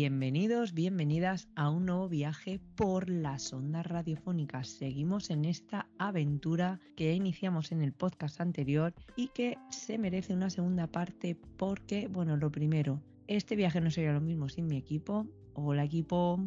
Bienvenidos, bienvenidas a un nuevo viaje por las ondas radiofónicas. Seguimos en esta aventura que iniciamos en el podcast anterior y que se merece una segunda parte porque, bueno, lo primero, este viaje no sería lo mismo sin mi equipo. Hola equipo.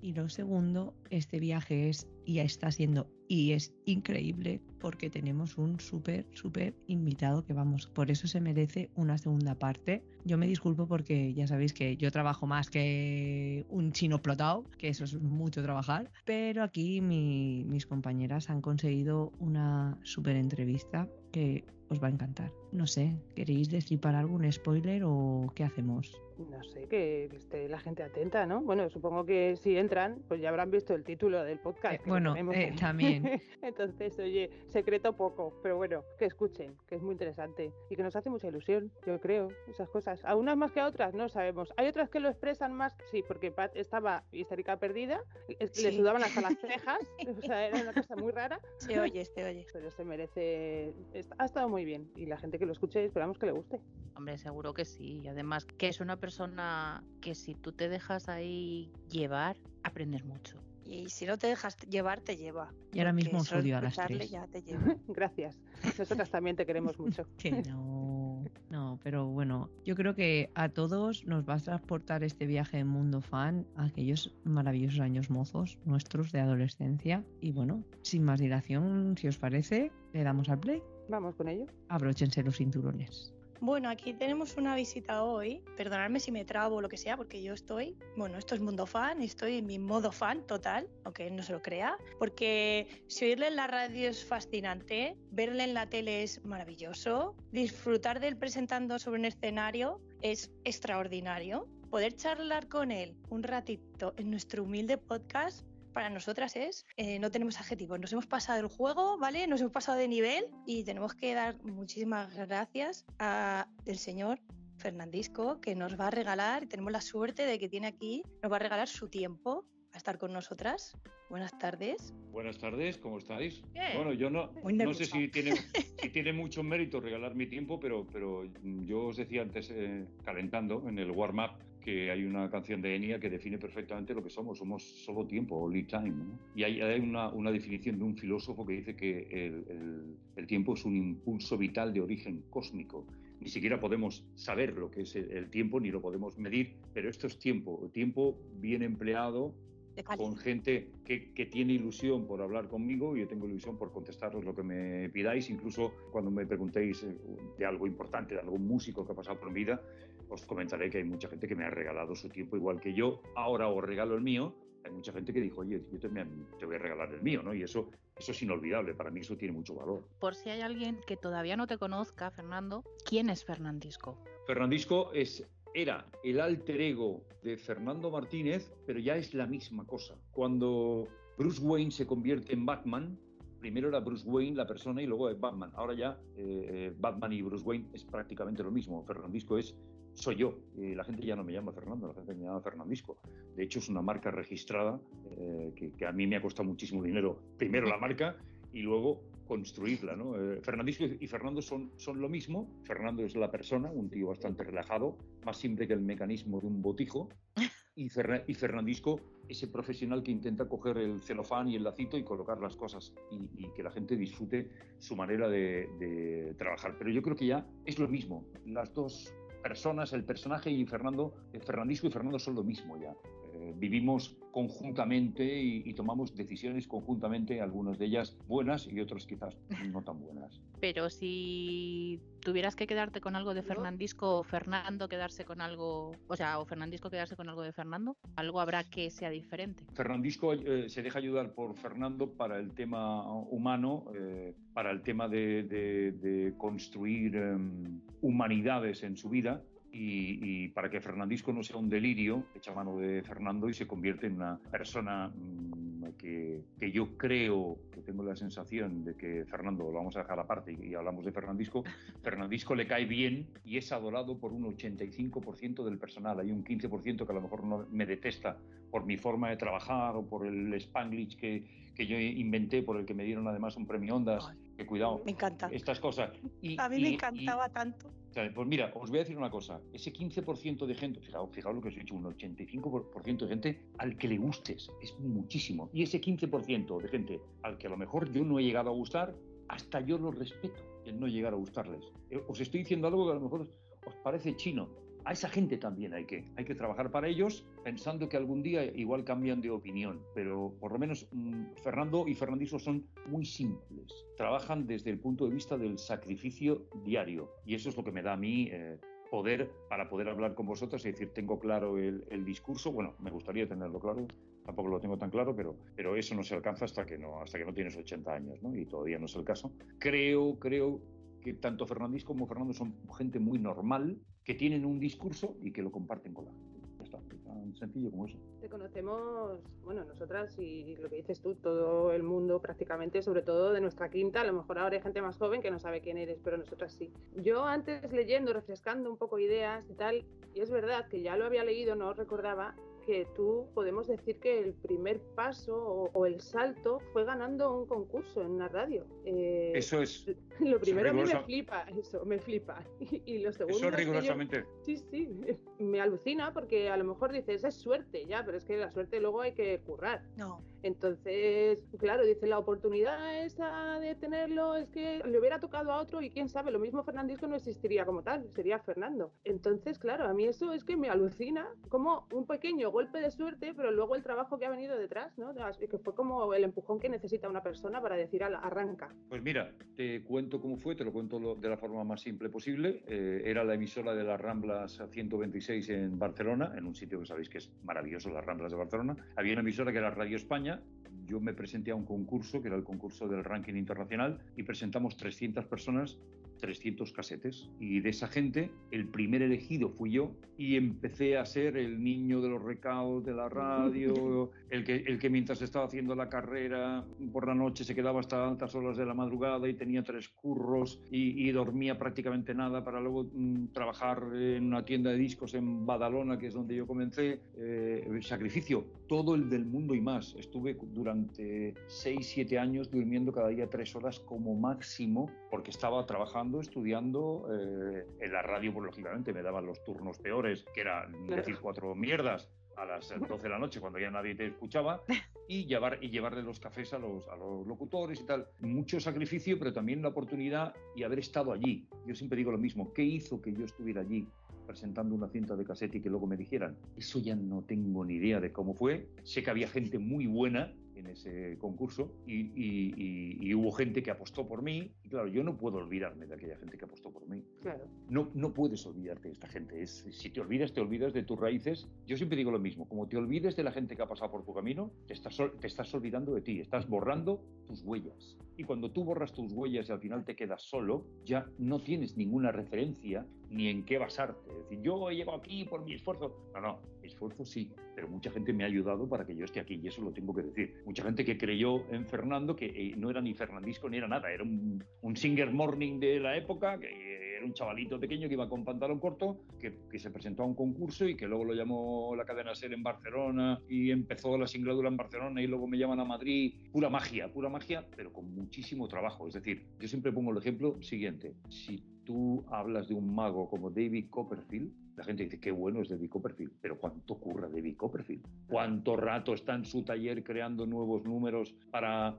Y lo segundo, este viaje es y está siendo y es increíble porque tenemos un súper, súper invitado que vamos, por eso se merece una segunda parte. Yo me disculpo porque ya sabéis que yo trabajo más que un chino explotado, que eso es mucho trabajar, pero aquí mis compañeras han conseguido una súper entrevista que os va a encantar. No sé, ¿queréis destripar algún spoiler o qué hacemos? No sé, que esté la gente atenta, ¿no? Bueno, supongo que si entran, pues ya habrán visto el título del podcast. Eh, bueno, eh, también. Entonces, oye, secreto poco, pero bueno, que escuchen, que es muy interesante y que nos hace mucha ilusión, yo creo, esas cosas. A unas más que a otras, no sabemos. Hay otras que lo expresan más, sí, porque Pat estaba histérica perdida, le sudaban hasta las cejas, o sea, era una cosa muy rara. Se oye, se oye. Pero se merece, ha estado muy bien y la gente que lo escuche esperamos que le guste. Hombre, seguro que sí. Y además que es una persona que si tú te dejas ahí llevar, aprendes mucho. Y si no te dejas llevar, te lleva. Y ahora mismo os odio a las tres. Ya te lleva. Gracias. Nosotras también te queremos mucho. que no. No, pero bueno, yo creo que a todos nos va a transportar este viaje en mundo fan a aquellos maravillosos años mozos nuestros de adolescencia. Y bueno, sin más dilación, si os parece, le damos al play. Vamos con ello. Abróchense los cinturones. Bueno, aquí tenemos una visita hoy. Perdonadme si me trabo o lo que sea, porque yo estoy, bueno, esto es mundo fan, estoy en mi modo fan total, aunque no se lo crea, porque si oírle en la radio es fascinante, verle en la tele es maravilloso, disfrutar de él presentando sobre un escenario es extraordinario. Poder charlar con él un ratito en nuestro humilde podcast para nosotras es, eh, no tenemos adjetivos, nos hemos pasado el juego, ¿vale? Nos hemos pasado de nivel y tenemos que dar muchísimas gracias al señor Fernandisco que nos va a regalar, tenemos la suerte de que tiene aquí, nos va a regalar su tiempo a estar con nosotras. Buenas tardes. Buenas tardes, ¿cómo estáis? Bueno, yo no, no sé si tiene, si tiene mucho mérito regalar mi tiempo, pero, pero yo os decía antes, eh, calentando en el warm-up, que hay una canción de Enya que define perfectamente lo que somos. Somos solo tiempo, only time. Y hay, hay una, una, definición de un filósofo que dice que el, el, el, tiempo es un impulso vital de origen cósmico. Ni siquiera podemos saber lo que es el, el tiempo, ni lo podemos medir, pero esto es tiempo. El tiempo bien empleado con gente que, que, tiene ilusión por hablar conmigo y yo tengo ilusión por contestaros lo que me pidáis. Incluso cuando me preguntéis eh, de algo importante, de algún músico que ha pasado por mi vida, os comentaré que hay mucha gente que me ha regalado su tiempo igual que yo. Ahora os regalo el mío. Hay mucha gente que dijo, oye, yo también te voy a regalar el mío, ¿no? Y eso, eso es inolvidable. Para mí eso tiene mucho valor. Por si hay alguien que todavía no te conozca, Fernando, ¿quién es Fernandisco? Fernandisco es era el alter ego de Fernando Martínez, pero ya es la misma cosa. Cuando Bruce Wayne se convierte en Batman, primero era Bruce Wayne la persona y luego es Batman. Ahora ya eh, Batman y Bruce Wayne es prácticamente lo mismo. Fernandisco es soy yo. Y la gente ya no me llama Fernando, la gente me llama Fernandisco. De hecho, es una marca registrada eh, que, que, a mí me ha costado muchísimo dinero. Primero la marca y luego construirla. ¿no? Eh, Fernandisco y Fernando son, son lo mismo. Fernando es la persona, un tío bastante relajado, más simple que el mecanismo de un botijo. Y, Fer y Fernandisco, ese profesional que intenta coger el celofán y el lacito y colocar las cosas y, y que la gente disfrute su manera de, de, trabajar. Pero yo creo que ya es lo mismo. Las dos personas, el personaje y Fernando, eh, Fernandisco y Fernando son lo mismo ya. Vivimos conjuntamente y, y, tomamos decisiones conjuntamente, algunas de ellas buenas y otras quizás no tan buenas. Pero si tuvieras que quedarte con algo de Fernandisco o Fernando quedarse con algo, o sea, o Fernandisco quedarse con algo de Fernando, algo habrá que sea diferente. Fernandisco eh, se deja ayudar por Fernando para el tema humano, eh, para el tema de, de, de construir um, humanidades en su vida y, para que Fernandisco no sea un delirio, echa mano de Fernando y se convierte en una persona mm, que, que, yo creo, que tengo la sensación de que Fernando, lo vamos a dejar aparte y, y hablamos de Fernandisco, Fernandisco le cae bien y es adorado por un 85% del personal. Hay un 15% que a lo mejor no me detesta por mi forma de trabajar o por el spanglish que, que yo inventé, por el que me dieron además un premio Ondas. Que cuidado. Me encanta. Estas cosas. Y, a mí me encantaba tanto. Pues mira, os voy a decir una cosa. Ese 15% de gente, fijaos, fijaos lo que os he dicho, un 85% de gente al que le gustes. Es muchísimo. Y ese 15% de gente al que a lo mejor yo no he llegado a gustar, hasta yo lo respeto, el no llegar a gustarles. Eh, os estoy diciendo algo que a lo mejor os parece chino, a esa gente también hay que, hay que trabajar para ellos, pensando que algún día igual cambian de opinión, pero por lo menos mm, Fernando y Fernandisco son muy simples, trabajan desde el punto de vista del sacrificio diario y eso es lo que me da a mí eh, poder para poder hablar con vosotros y decir, tengo claro el, discurso, bueno, me gustaría tenerlo claro, tampoco lo tengo tan claro, pero, pero eso no se alcanza hasta que no, hasta que no tienes 80 años, ¿no? Y todavía no es el caso. Creo, creo que tanto Fernández como Fernando son gente muy normal, que tienen un discurso y que lo comparten con la gente. está, tan sencillo como eso. Te conocemos, bueno, nosotras y lo que dices tú, todo el mundo prácticamente, sobre todo de nuestra quinta, a lo mejor ahora hay gente más joven que no sabe quién eres, pero nosotras sí. Yo antes leyendo, refrescando un poco ideas y tal, y es verdad que ya lo había leído, no recordaba, que tú podemos decir que el primer paso o, el salto fue ganando un concurso en una radio. Eh, eso es. Lo primero a mí me flipa, eso, me flipa. Y, lo segundo. Eso es rigurosamente. sí, sí, me alucina porque a lo mejor dices, es suerte, ya, pero es que la suerte luego hay que currar. No. Entonces, claro, dice, la oportunidad esa de tenerlo es que le hubiera tocado a otro y quién sabe, lo mismo Fernandisco no existiría como tal, sería Fernando. Entonces, claro, a mí eso es que me alucina como un pequeño golpe de suerte, pero luego el trabajo que ha venido detrás, ¿no? Que fue como el empujón que necesita una persona para decir arranca. Pues mira, te cuento cómo fue, te lo cuento de la forma más simple posible. Eh, era la emisora de las Ramblas 126 en Barcelona, en un sitio que sabéis que es maravilloso, las Ramblas de Barcelona. Había una emisora que era Radio España yo me presenté a un concurso, que era el concurso del ranking internacional, y presentamos 300 personas 300 casetes. Y de esa gente, el primer elegido fui yo y empecé a ser el niño de los recados de la radio, el que, el que mientras estaba haciendo la carrera por la noche se quedaba hasta altas horas de la madrugada y tenía tres curros y, dormía prácticamente nada para luego mm, trabajar en una tienda de discos en Badalona, que es donde yo comencé. Eh, sacrificio, todo el del mundo y más. Estuve durante 6, 7 años durmiendo cada día tres horas como máximo porque estaba trabajando estudiando eh, en la radio, pues lógicamente me daban los turnos peores, que era decir cuatro mierdas a las 12 de la noche cuando ya nadie te escuchaba y llevar y llevarle los cafés a los, a los locutores y tal. Mucho sacrificio, pero también la oportunidad y haber estado allí. Yo siempre digo lo mismo, ¿qué hizo que yo estuviera allí? presentando una cinta de cassette y que luego me dijeran. Eso ya no tengo ni idea de cómo fue. Sé que había gente muy buena en ese concurso y, hubo gente que apostó por mí. Y claro, yo no puedo olvidarme de aquella gente que apostó por mí. Claro. No, no puedes olvidarte de esta gente. Es, si te olvidas, te olvidas de tus raíces. Yo siempre digo lo mismo. Como te olvides de la gente que ha pasado por tu camino, te estás, te estás olvidando de ti. Estás borrando tus huellas. Y cuando tú borras tus huellas y al final te quedas solo, ya no tienes ninguna referencia ni en qué basarte. Es decir, yo he llegado aquí por mi esfuerzo. No, no, mi esfuerzo sí, pero mucha gente me ha ayudado para que yo esté aquí y eso lo tengo que decir. Mucha gente que creyó en Fernando, que eh, no era ni Fernandisco ni era nada, era un, un singer morning de la época, que un chavalito pequeño que iba con pantalón corto, que, que, se presentó a un concurso y que luego lo llamó la cadena SER en Barcelona y empezó la singladura en Barcelona y luego me llaman a Madrid. Pura magia, pura magia, pero con muchísimo trabajo. Es decir, yo siempre pongo el ejemplo siguiente. Si tú hablas de un mago como David Copperfield, la gente dice, qué bueno es David Copperfield, pero ¿cuánto curra David Copperfield? ¿Cuánto rato está en su taller creando nuevos números para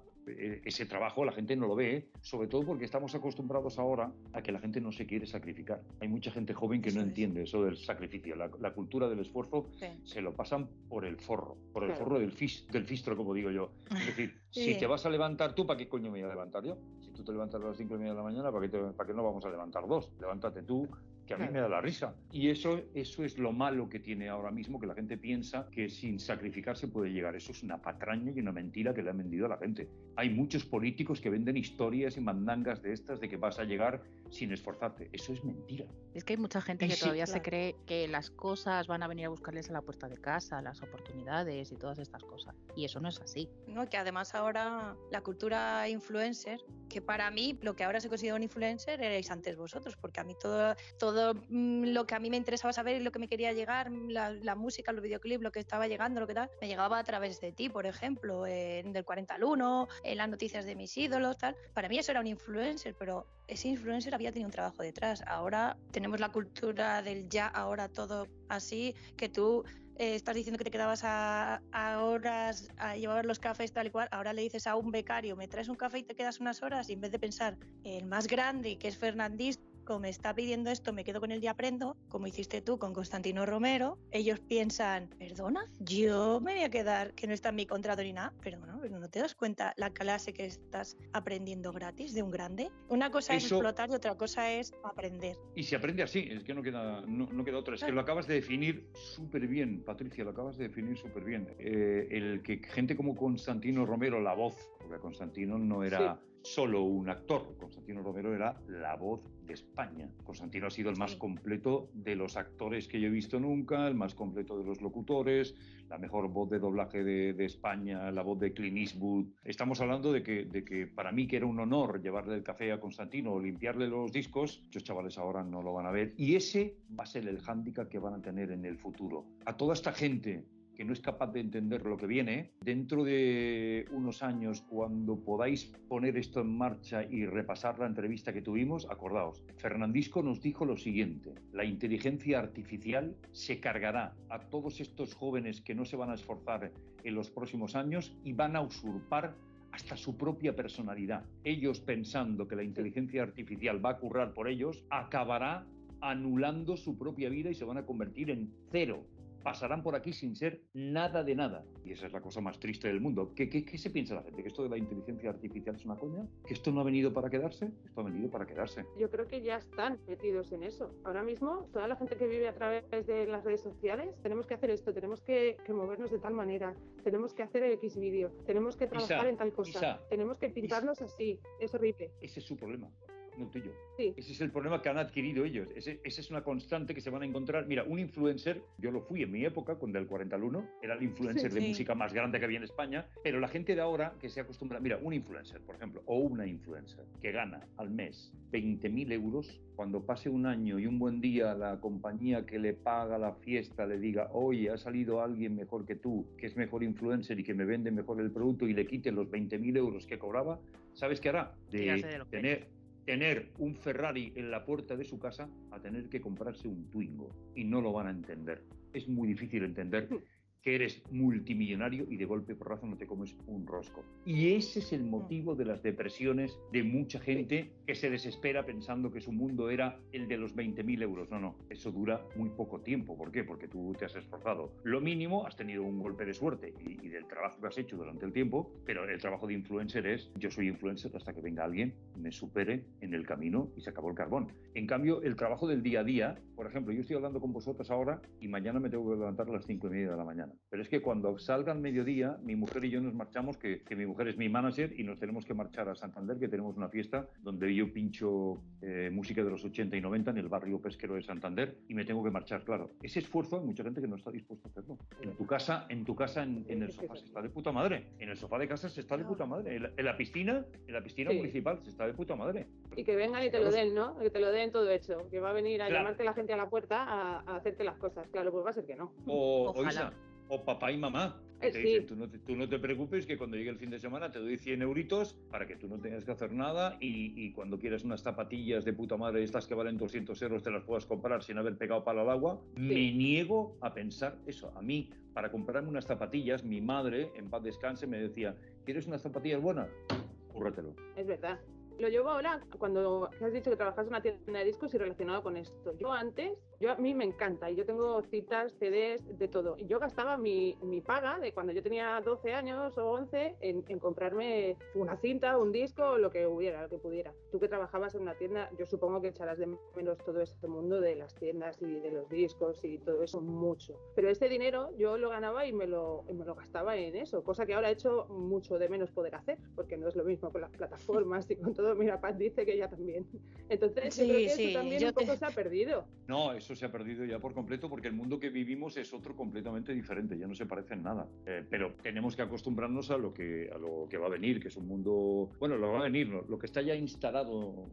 ese trabajo la gente no lo ve, sobre todo porque estamos acostumbrados ahora a que la gente no se quiere sacrificar. Hay mucha gente joven que no entiende eso del sacrificio. La, cultura del esfuerzo se lo pasan por el forro, por el forro del, del fistro, como digo yo. Es decir, si te vas a levantar tú, ¿para qué coño me voy a levantar yo? Si tú te levantas a las 5 y media de la mañana, ¿para qué, ¿para qué no vamos a levantar dos? Levántate tú, que a mí Claro. me da la risa. Y eso, eso es lo malo que tiene ahora mismo, que la gente piensa que sin sacrificarse puede llegar. Eso es una patraña y una mentira que le han vendido a la gente. Hay muchos políticos que venden historias y mandangas de estas de que vas a llegar sin esforzarte. Eso es mentira. Es que hay mucha gente Y que sí, todavía se claro. cree que las cosas van a venir a buscarles a la puerta de casa, las oportunidades y todas estas cosas. Y eso no es así. ¿no? Que además ahora la cultura influencer, que para mí lo que ahora se considera un influencer erais antes vosotros, porque a mí todo, todo mm, lo que a mí me interesaba saber y lo que me quería llegar, mm, la, música, los videoclips, lo que estaba llegando, lo que tal, me llegaba a través de ti, por ejemplo, en del 40 al 1, en las noticias de mis ídolos, tal. Para mí eso era un influencer, pero ese influencer había tenido un trabajo detrás. Ahora tenemos la cultura del ya, ahora todo así, que tú eh, estás diciendo que te quedabas a, a horas a llevar los cafés tal y cual, ahora le dices a un becario, me traes un café y te quedas unas horas y en vez de pensar el más grande, que es Fernandisco, me está pidiendo esto, me quedo con él y aprendo, como hiciste tú con Constantino Romero, ellos piensan, perdona, yo me voy a quedar, que no está en mi contrato ni nada, pero no, pero no te das cuenta la clase que estás aprendiendo gratis de un grande. Una cosa es explotar y otra cosa es aprender. Y se aprende así, es que no queda, no, no queda otra. Es que lo acabas de definir súper bien, Patricia, lo acabas de definir súper bien. Eh, el que gente como Constantino Romero, la voz, porque Constantino no era solo un actor, Constantino Romero era la voz de España. Constantino ha sido el más Sí. completo de los actores que yo he visto nunca, el más completo de los locutores, la mejor voz de doblaje de, de España, la voz de Clint Eastwood. Estamos hablando de que, de que para mí que era un honor llevarle el café a Constantino o limpiarle los discos, muchos chavales ahora no lo van a ver. Y ese va a ser el hándicap que van a tener en el futuro. A toda esta gente que no es capaz de entender lo que viene, dentro de unos años, cuando podáis poner esto en marcha y repasar la entrevista que tuvimos, acordaos, Fernandisco nos dijo lo siguiente, la inteligencia artificial se cargará a todos estos jóvenes que no se van a esforzar en los próximos años y van a usurpar hasta su propia personalidad. Ellos pensando que la inteligencia artificial va a currar por ellos, acabará anulando su propia vida y se van a convertir en cero pasarán por aquí sin ser nada de nada. Y esa es la cosa más triste del mundo. ¿Qué, qué, qué se piensa la gente? ¿Que esto de la inteligencia artificial es una coña? ¿Que esto no ha venido para quedarse? Esto ha venido para quedarse. Yo creo que ya están metidos en eso. Ahora mismo, toda la gente que vive a través de las redes sociales, tenemos que hacer esto, tenemos que, que movernos de tal manera, tenemos que hacer X vídeo, tenemos que trabajar Isa, en tal cosa, Isa, tenemos que pintarnos así. Es horrible. Ese es su problema. No tuyo. Sí. Ese es el problema que han adquirido ellos. Ese, esa es una constante que se van a encontrar. Mira, un influencer, yo lo fui en mi época, con del 40 al 1, era el influencer Sí, de sí. música más grande que había en España, pero la gente de ahora que se acostumbra, mira, un influencer, por ejemplo, o una influencer que gana al mes 20.000 euros, cuando pase un año y un buen día la compañía que le paga la fiesta le diga, oye, ha salido alguien mejor que tú, que es mejor influencer y que me vende mejor el producto y le quite los 20.000 euros que cobraba, ¿sabes qué hará? De los tener tener un Ferrari en la puerta de su casa a tener que comprarse un Twingo. Y no lo van a entender. Es muy difícil entender que eres multimillonario y de golpe porrazo no te comes un rosco. Y ese es el motivo de las depresiones de mucha gente que se desespera pensando que su mundo era el de los 20.000 euros. No, no, eso dura muy poco tiempo. ¿Por qué? Porque tú te has esforzado. Lo mínimo, has tenido un golpe de suerte y, y del trabajo que has hecho durante el tiempo, pero el trabajo de influencer es, yo soy influencer hasta que venga alguien, me supere en el camino y se acabó el carbón. En cambio, el trabajo del día a día, por ejemplo, yo estoy hablando con vosotros ahora y mañana me tengo que levantar a las cinco y media de la mañana. Pero es que cuando salga al mediodía, mi mujer y yo nos marchamos, que, que mi mujer es mi manager y nos tenemos que marchar a Santander, que tenemos una fiesta donde yo pincho eh, música de los 80 y 90 en el barrio pesquero de Santander y me tengo que marchar, claro. Ese esfuerzo hay mucha gente que no está dispuesta a hacerlo. En tu casa, en tu casa, en, en el sofá se está de puta madre. En el sofá de casa se está de puta madre. En la, en la piscina, en la piscina Sí. municipal se está de puta madre. Y que vengan y te lo den, ¿no? Que te lo den todo hecho. Que va a venir a Claro. llamarte la gente a la puerta a, a hacerte las cosas. Claro, pues va a ser que no. O, Ojalá. Isa, o papá y mamá. Eh, te sí. dicen, tú, no te, tú no te preocupes que cuando llegue el fin de semana te doy 100 euritos para que tú no tengas que hacer nada y, y cuando quieras unas zapatillas de puta madre, estas que valen 200 euros, te las puedas comprar sin haber pegado palo al agua. Me niego a pensar eso. A mí, para comprarme unas zapatillas, mi madre, en paz descanse, me decía, ¿quieres unas zapatillas buenas? Cúrratelo. Es verdad. Lo llevo ahora, cuando has dicho que trabajas en una tienda de discos y relacionado con esto. Yo antes Yo a mí me encanta y yo tengo citas, CDs, de todo. Y yo gastaba mi, mi paga de cuando yo tenía 12 años o 11 en, en comprarme una cinta, un disco, lo que hubiera, lo que pudiera. Tú que trabajabas en una tienda, yo supongo que echarás de menos todo ese mundo de las tiendas y de los discos y todo eso mucho. Pero este dinero yo lo ganaba y me lo, y me lo gastaba en eso, cosa que ahora he hecho mucho de menos poder hacer, porque no es lo mismo con las plataformas y con todo. Mira, Pat dice que ella también. Entonces, yo Sí, creo que sí, eso también yo un poco te- se ha perdido. No, eso se ha perdido ya por completo porque el mundo que vivimos es otro completamente diferente, ya no se parece en nada. Eh, pero tenemos que acostumbrarnos a lo que a lo que va a venir, que es un mundo, bueno, lo va a venir, lo que está ya instalado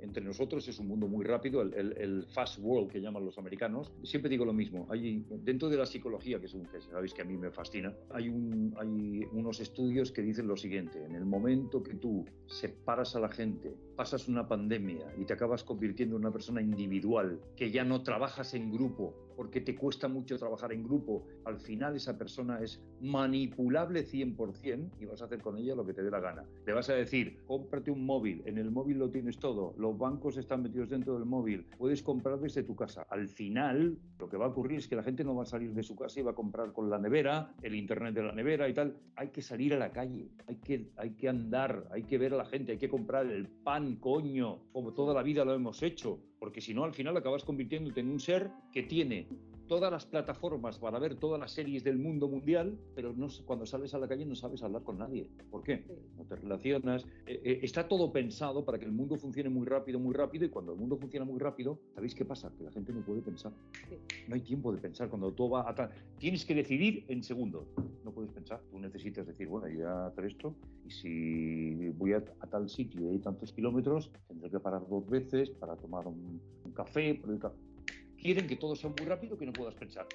entre nosotros es un mundo muy rápido, el, el- el fast world que llaman los americanos. Siempre digo lo mismo, hay dentro de la psicología, que es un que sabéis que a mí me fascina, hay un hay unos estudios que dicen lo siguiente, en el momento que tú separas a la gente, pasas una pandemia y te acabas convirtiendo en una persona individual, que ya no trabajas en grupo, porque te cuesta mucho trabajar en grupo, al final esa persona es manipulable 100% y vas a hacer con ella lo que te dé la gana. Le vas a decir, cómprate un móvil, en el móvil lo tienes todo, los bancos están metidos dentro del móvil, puedes comprar desde tu casa. Al final, lo que va a ocurrir es que la gente no va a salir de su casa y va a comprar con la nevera, el internet de la nevera y tal. Hay que salir a la calle, hay que, hay que andar, hay que ver a la gente, hay que comprar el pan, coño, como toda la vida lo hemos hecho, porque si no, al final acabas convirtiéndote en un ser que tiene todas las plataformas para ver todas las series del mundo mundial, pero no, cuando sales a la calle no sabes hablar con nadie. ¿Por qué? No te relacionas. Eh, eh, está todo pensado para que el mundo funcione muy rápido, muy rápido, y cuando el mundo funciona muy rápido, ¿sabéis qué pasa? Que la gente no puede pensar. Sí. No hay tiempo de pensar. Cuando todo va a. Tienes que decidir en segundos. No puedes pensar. Tú necesitas decir, bueno, yo voy a hacer esto, y si voy a, a tal sitio y hay tantos kilómetros, tendré que parar dos veces para tomar un, un café. por el ca- quieren que todo sea muy rápido que no puedas pensar.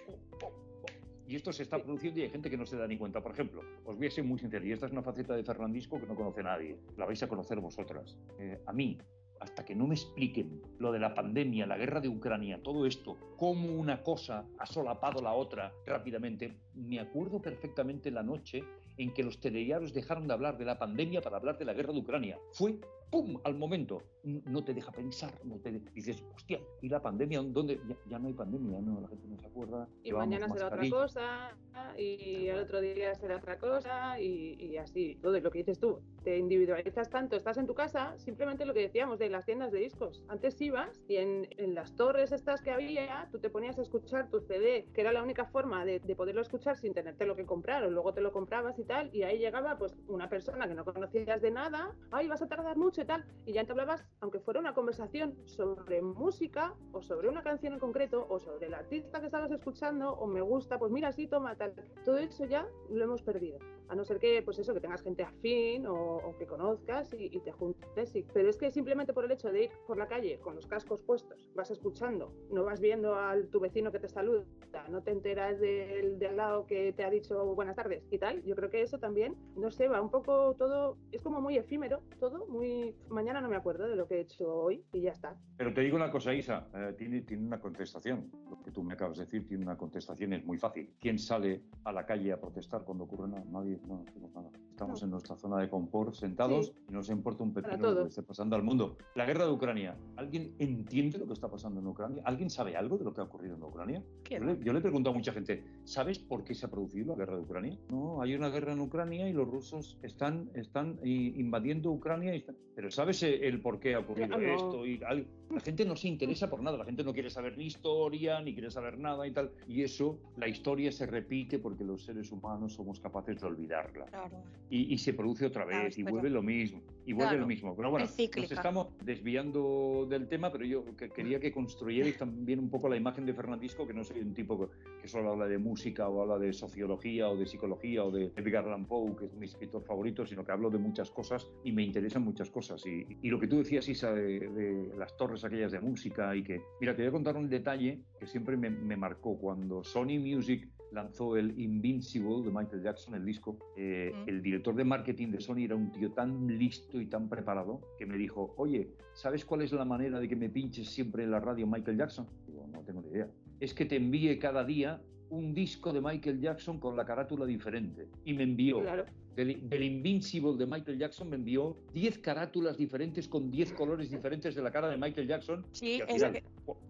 Y esto se está produciendo y hay gente que no se da ni cuenta. Por ejemplo, os voy a ser muy sincero, y esta es una faceta de Fernandisco que no conoce nadie. La vais a conocer vosotras. Eh, a mí, hasta que no me expliquen lo de la pandemia, la guerra de Ucrania, todo esto, cómo una cosa ha solapado la otra rápidamente, me acuerdo perfectamente la noche en que los telediarios dejaron de hablar de la pandemia para hablar de la guerra de Ucrania. Fue ¡pum! al momento. No te deja pensar, no te de- dices, hostia, ¿y la pandemia? ¿Dónde? Ya, ya no hay pandemia, no, la gente no se acuerda. Y mañana será otra cosa, y el otro día será otra cosa, y, y así, todo. Lo que dices tú, te individualizas tanto, estás en tu casa, simplemente lo que decíamos de las tiendas de discos. Antes ibas y en, en las torres estas que había, tú te ponías a escuchar tu CD, que era la única forma de, de poderlo escuchar sin tenerte lo que comprar, o luego te lo comprabas y tal, y ahí llegaba pues una persona que no conocías de nada, ay, vas a tardar mucho y tal, y ya entablabas, aunque fuera una conversación sobre música, o sobre una canción en concreto, o sobre el artista que estabas escuchando, o me gusta, pues mira, sí, toma, tal. Todo eso ya lo hemos perdido. A no ser que, pues eso, que tengas gente afín o, que conozcas y, y te juntes. sí. Pero es que simplemente por el hecho de ir por la calle con los cascos puestos, vas escuchando, no vas viendo a tu vecino que te saluda, no te enteras del de al lado que te ha dicho buenas tardes y tal. Yo creo que eso también, no sé, va un poco todo, es como muy efímero, todo muy... Mañana no me acuerdo de lo que he hecho hoy y ya está. Pero te digo una cosa, Isa, eh, tiene, tiene una contestación. Lo que tú me acabas de decir tiene una contestación, es muy fácil. ¿Quién sale a la calle a protestar cuando ocurre nada? Nadie, no hacemos nada. Estamos No. en nuestra zona de confort, sentados, Sí. y nos importa un pepino lo que esté pasando al mundo. La guerra de Ucrania, ¿alguien entiende lo que está pasando en Ucrania? ¿Alguien sabe algo de lo que ha ocurrido en Ucrania? ¿Qué Yo le, yo le pregunto a mucha gente, ¿sabes por qué se ha producido la guerra de Ucrania? No, hay una guerra en Ucrania y los rusos están, están invadiendo Ucrania. y están- Pero ¿sabes el, por qué ha ocurrido no. esto? Y la gente no se interesa por nada, la gente no quiere saber ni historia, ni quiere saber nada y tal. Y eso, la historia se repite porque los seres humanos somos capaces de olvidarla. Claro. Y, y se produce otra Claro, vez y vuelve lo mismo y vuelve Claro, lo mismo. Pero bueno, es nos estamos desviando del tema, pero yo que- quería que construyerais también un poco la imagen de Fernandisco, que no soy un tipo que, que solo habla de música o habla de sociología o de psicología o de Edgar Allan Poe, que es mi escritor favorito, sino que hablo de muchas cosas y me interesan muchas cosas. Y, y lo que tú decías, Isa, de, de las torres aquellas de música y que, mira, te voy a contar un detalle que siempre me, me marcó cuando Sony Music lanzó el Invincible de Michael Jackson, el disco, eh, Mm. el director de marketing de Sony era un tío tan listo y tan preparado que me dijo, oye, ¿sabes cuál es la manera de que me pinches siempre en la radio Michael Jackson? Digo, no tengo ni idea. Es que te envíe cada día un disco de Michael Jackson con la carátula diferente y me envió Claro. del, del Invincible de Michael Jackson me envió 10 carátulas diferentes con 10 colores diferentes de la cara de Michael Jackson Sí, es final, que-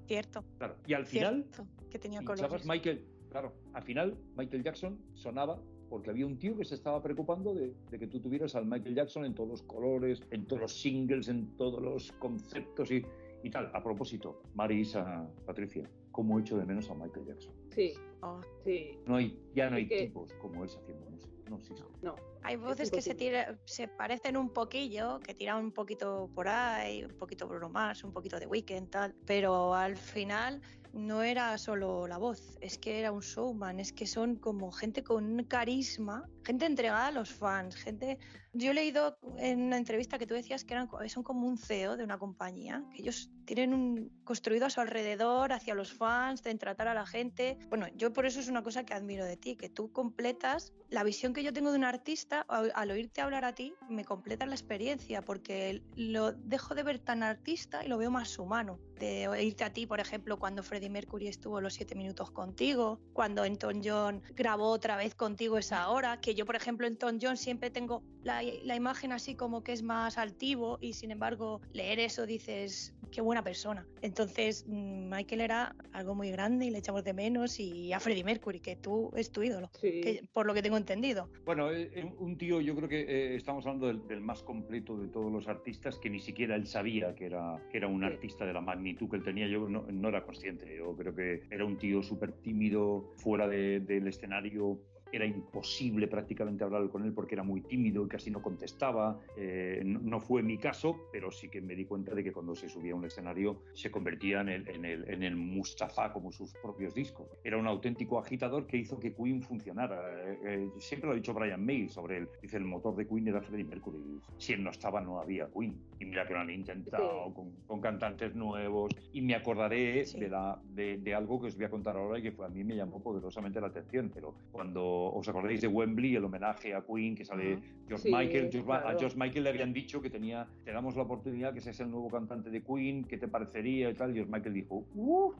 cierto. claro, y al final que tenía colores. Michael, claro, al final Michael Jackson sonaba porque había un tío que se estaba preocupando de, de que tú tuvieras al Michael Jackson en todos los colores, en todos los singles, en todos los conceptos y, y tal. A propósito, Marisa, Patricia, ¿cómo echo de menos a Michael Jackson? Sí, Oh, sí. No hay, ya no hay que- tipos como él haciendo música. No existe. No. Hay voces que se, tira- se parecen un poquillo, que tiran un poquito por ahí, un poquito Bruno Mars, un poquito de Weekend, tal, pero al final no era solo la voz, es que era un showman, es que son como gente con un carisma, gente entregada a los fans, gente... Yo he leído en una entrevista que tú decías que eran, son como un CEO de una compañía, que ellos tienen un construido a su alrededor, hacia los fans, de tratar a la gente. Bueno, yo por eso es una cosa que admiro de ti, que tú completas la visión que yo tengo de un artista, al, al oírte hablar a ti, me completa la experiencia, porque lo dejo de ver tan artista y lo veo más humano. De oírte a ti, por ejemplo, cuando Freddie Mercury estuvo los siete minutos contigo, cuando Elton John grabó otra vez contigo esa hora, que yo, por ejemplo, Elton John siempre tengo la, la imagen así como que es más altivo y sin embargo leer eso dices, qué buena persona. Entonces, mm, Michael era algo muy grande y le echamos de menos y a Freddie Mercury, que tú es tu ídolo Sí. que- por lo que tengo entendido. Bueno, eh, eh, un tío, yo creo que eh, estamos hablando del, del más completo de todos los artistas, que ni siquiera él sabía que era, que era un Sí. artista de la magnitud que él tenía. Yo no, no era consciente. Yo creo que era un tío súper tímido, fuera de- del escenario. Era imposible prácticamente hablar con él porque era muy tímido y casi no contestaba. Eh, no, no fue mi caso, pero sí que me di cuenta de que cuando se subía a un escenario se convertía en el, en el, en el Mustafa como sus propios discos. Era un auténtico agitador que hizo que Queen funcionara. Eh, eh, siempre lo ha dicho Brian May sobre él. Dice, el motor de Queen era Freddie Mercury. Si él no estaba, no había Queen. Y mira que lo han intentado Sí. con, con cantantes nuevos. Y me acordaré Sí. de, la, de, de algo que os voy a contar ahora y que fue, a mí me llamó poderosamente la atención. Pero cuando os acordáis de Wembley, el homenaje a Queen que sale. George Sí, Michael, George Ma- a claro. George Michael le habían dicho que tenía, te damos la oportunidad que seas el nuevo cantante de Queen, ¿qué te parecería y tal? George Michael dijo, "Uh,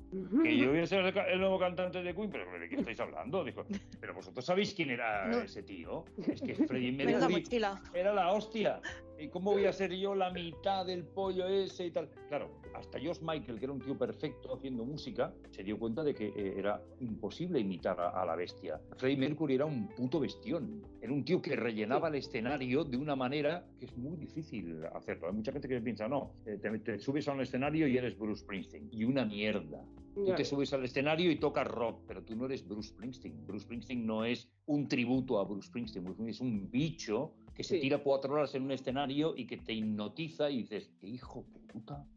que yo voy a ser el, nuevo cantante de Queen, pero ¿de qué estáis hablando? Dijo, pero vosotros sabéis quién era No. ese tío. Es que Freddie Mercury era la hostia. ¿Y cómo voy a ser yo la mitad del pollo ese y tal? Claro, hasta George Michael, que era un tío perfecto haciendo música, se dio cuenta de que eh, era imposible imitar a, a la bestia. Freddie Mercury era un puto bestión. Era un tío que rellenaba el escenario de una manera que es muy difícil hacerlo. Hay mucha gente que piensa, no, eh, te, te subes a un escenario y eres Bruce Springsteen. Y una mierda. Tú te subes al escenario y tocas rock, pero tú no eres Bruce Springsteen. Bruce Springsteen no es un tributo a Bruce Springsteen, Bruce Springsteen es un bicho que se Sí. tira cuatro horas en un escenario y que te hipnotiza y dices, ¿qué hijo de puta?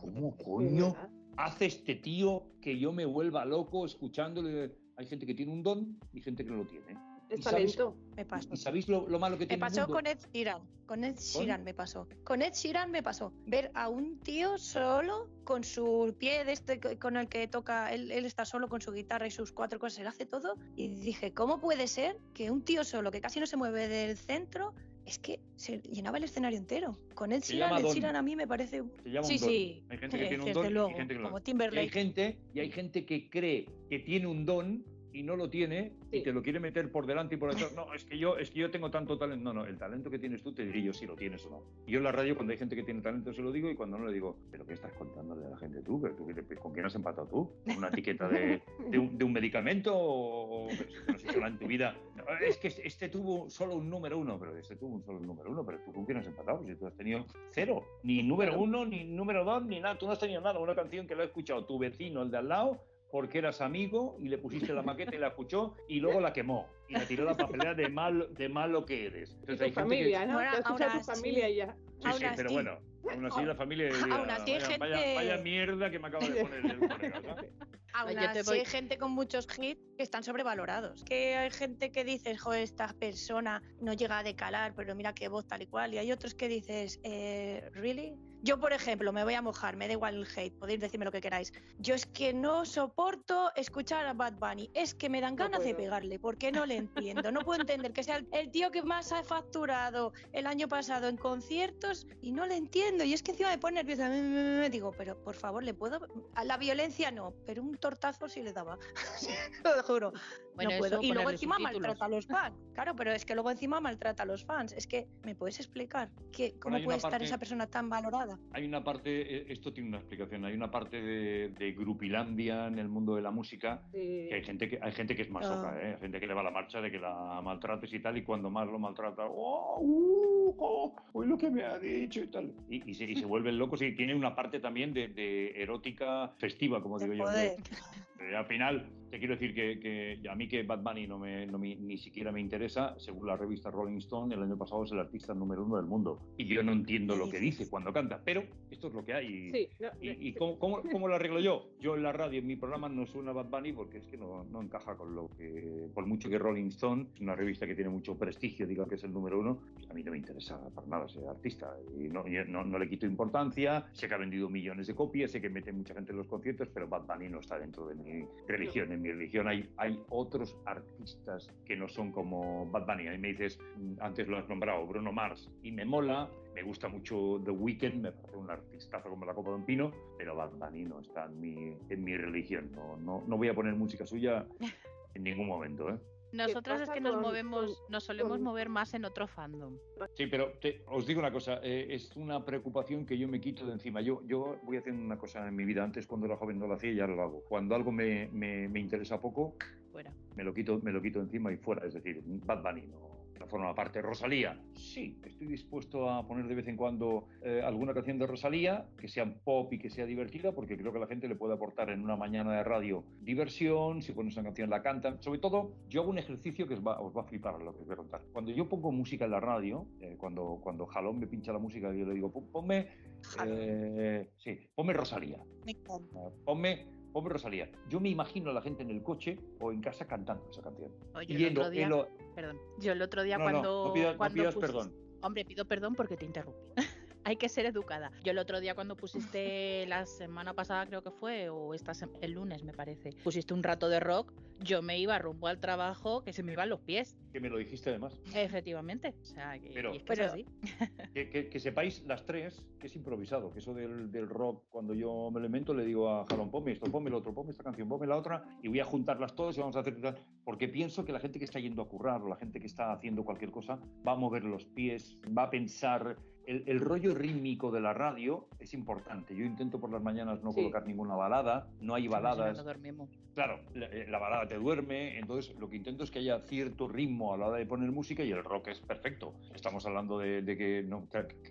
¿Cómo coño hace este tío que yo me vuelva loco escuchándole? Hay gente que tiene un don y gente que no lo tiene. Es ¿Y sabes- talento. Me pasó. ¿Y sabéis lo, lo malo que Me tiene el pasó mundo? con Ed Sheeran. Con Ed Sheeran me pasó. Con Ed Sheeran me pasó. Ver a un tío solo con su pie de este co- con el que toca, él, él está solo con su guitarra y sus cuatro cosas, él hace todo. Y dije, ¿cómo puede ser que un tío solo que casi no se mueve del centro es que se llenaba el escenario entero? Con Ed Sheeran, Ed. Sheeran a mí me parece. Se llama Sí, un don. sí. Hay gente que eh, tiene un don luego, y gente que como Y hay Timberlake. gente, y hay gente que cree que tiene un don y no lo tiene y Sí. te lo quiere meter por delante y por detrás. No, es que yo, es que yo tengo tanto talento. No, no, el talento que tienes tú te diré yo si lo tienes o no. Y yo en la radio cuando hay gente que tiene talento se lo digo y cuando no le digo, pero ¿qué estás contándole a la gente tú? ¿Pero tú qué te- ¿Con quién has empatado tú? ¿Con una etiqueta de, de un, de un medicamento o o- no nada en tu vida? No, es que este tuvo solo un número uno, pero este tuvo un solo número uno, pero tú con quién has empatado? Si tú has tenido cero, ni número uno, ni número dos, ni nada. Tú no has tenido nada. Una canción que lo ha escuchado tu vecino, el de al lado, porque eras amigo y le pusiste la maqueta y la escuchó y luego la quemó y la tiró a la papelera de mal de malo que eres. Entonces gente que- familia, ¿no? Ahora tu familia sí. ya. Sí, sí, pero bueno, aún así la familia diría, Aún así hay vaya, vaya- gente- vaya mierda que me acaba de poner el colega, ¿sabes? Aún así voy- hay gente con muchos hits que están sobrevalorados. Que hay gente que dices, joder, esta persona no llega a decalar, pero mira qué voz tal y cual. Y hay otros que dices, eh, ¿really? Yo, por ejemplo, me voy a mojar, me da igual el hate, podéis decirme lo que queráis. Yo es que no soporto escuchar a Bad Bunny, es que me dan No ganas de pegarle, porque no le entiendo. No puedo entender que sea el, tío que más ha facturado el año pasado en conciertos y no le entiendo. Y es que encima me pone nerviosa. Me digo, pero por favor, ¿le puedo? A la violencia no, pero un tortazo sí le daba. lo juro. Bueno, no puedo. Y luego encima subtítulos. maltrata a los fans. Claro, pero es que luego encima maltrata a los fans. Es que, ¿me puedes explicar que, cómo puede estar parte- esa persona tan valorada? Hay una parte, eh, esto tiene una explicación, hay una parte de, de grupilandia en el mundo de la música Sí. que hay gente que hay gente que es más Ah. soca, ¿eh? hay gente que le va a la marcha de que la maltrates y tal, y cuando más lo maltrata, ¡oh! uh, oh, hoy lo que me ha dicho y tal. Y, y se, y se vuelven locos y tiene una parte también de, de erótica festiva, como De digo yo. poder. Eh, al final, te quiero decir que, que a mí que Bad Bunny no me, no me- ni siquiera me interesa, según la revista Rolling Stone, el año pasado es el artista número uno del mundo. Y yo no entiendo ¿Qué lo que dice cuando canta, pero esto es lo que hay. y- Sí, no, ¿Y, y cómo, cómo- cómo lo arreglo yo? Yo en la radio, en mi programa, no suena Bad Bunny porque es que no, no encaja con lo que. Por mucho que Rolling Stone, una revista que tiene mucho prestigio, diga que es el número uno, a mí no me interesa para nada ese artista. Y no, no, no le quito importancia. Sé que ha vendido millones de copias, sé que mete mucha gente en los conciertos, pero Bad Bunny no está dentro de mi religión. En mi religión hay, hay otros artistas que no son como Bad Bunny. Ahí me dices, mm, antes lo has nombrado, Bruno Mars, y me mola. Me gusta mucho The Weeknd, me parece un artistazo como la copa de un pino, pero Bad Bunny no está en mi, en mi religión. No, no, no voy a poner música suya en ningún momento. ¿eh? Nosotros es que nos movemos, con- nos solemos con- mover más en otro fandom. Sí, pero te- os digo una cosa, eh, es una preocupación que yo me quito de encima. Yo, yo voy haciendo una cosa en mi vida, antes cuando era joven no lo hacía y ahora lo hago. Cuando algo me, me- me interesa poco, Fuera. me lo quito, me lo quito encima y fuera. Es decir, Bad Bunny no, no forma parte. Rosalía, sí, estoy dispuesto a poner de vez en cuando eh, alguna canción de Rosalía que sea pop y que sea divertida, porque creo que la gente le puede aportar en una mañana de radio diversión. Si pones una canción la cantan. Sobre todo, yo hago un ejercicio que os va, os va a flipar lo que os voy a contar. Cuando yo pongo música en la radio, eh, cuando, cuando Jalón me pincha la música, yo le digo, "Pon- ponme, eh, sí, ponme Rosalía. Ponme, ponme Rosalía. Yo me imagino a la gente en el coche o en casa cantando esa canción. Oye, Y el otro día, lo- perdón, yo el otro día no, cuando, no cuando pidas pusiste- perdón. Hombre, pido perdón porque te interrumpí. Hay que ser educada. Yo el otro día cuando pusiste la semana pasada creo que fue o esta el lunes me parece, pusiste un rato de rock, yo me iba rumbo al trabajo que se me iban los pies. Que me lo dijiste además. Efectivamente, o sea, que, Pero- es que es Pero- así. Que, que- que sepáis las tres que es improvisado, que eso del, del rock, cuando yo me lo invento, le digo a Jalón, ponme esto, ponme lo otro, ponme esta canción, ponme la otra, y voy a juntarlas todas y vamos a hacer tal, porque pienso que la gente que está yendo a currar o la gente que está haciendo cualquier cosa va a mover los pies, va a pensar. El, el rollo rítmico de la radio es importante. Yo intento por las mañanas no Sí. colocar ninguna balada, no hay si no, baladas. dormimos. Claro, la, eh, la balada te duerme, entonces lo que intento es que haya cierto ritmo a la hora de poner música y el rock es perfecto. Estamos hablando de, de que no,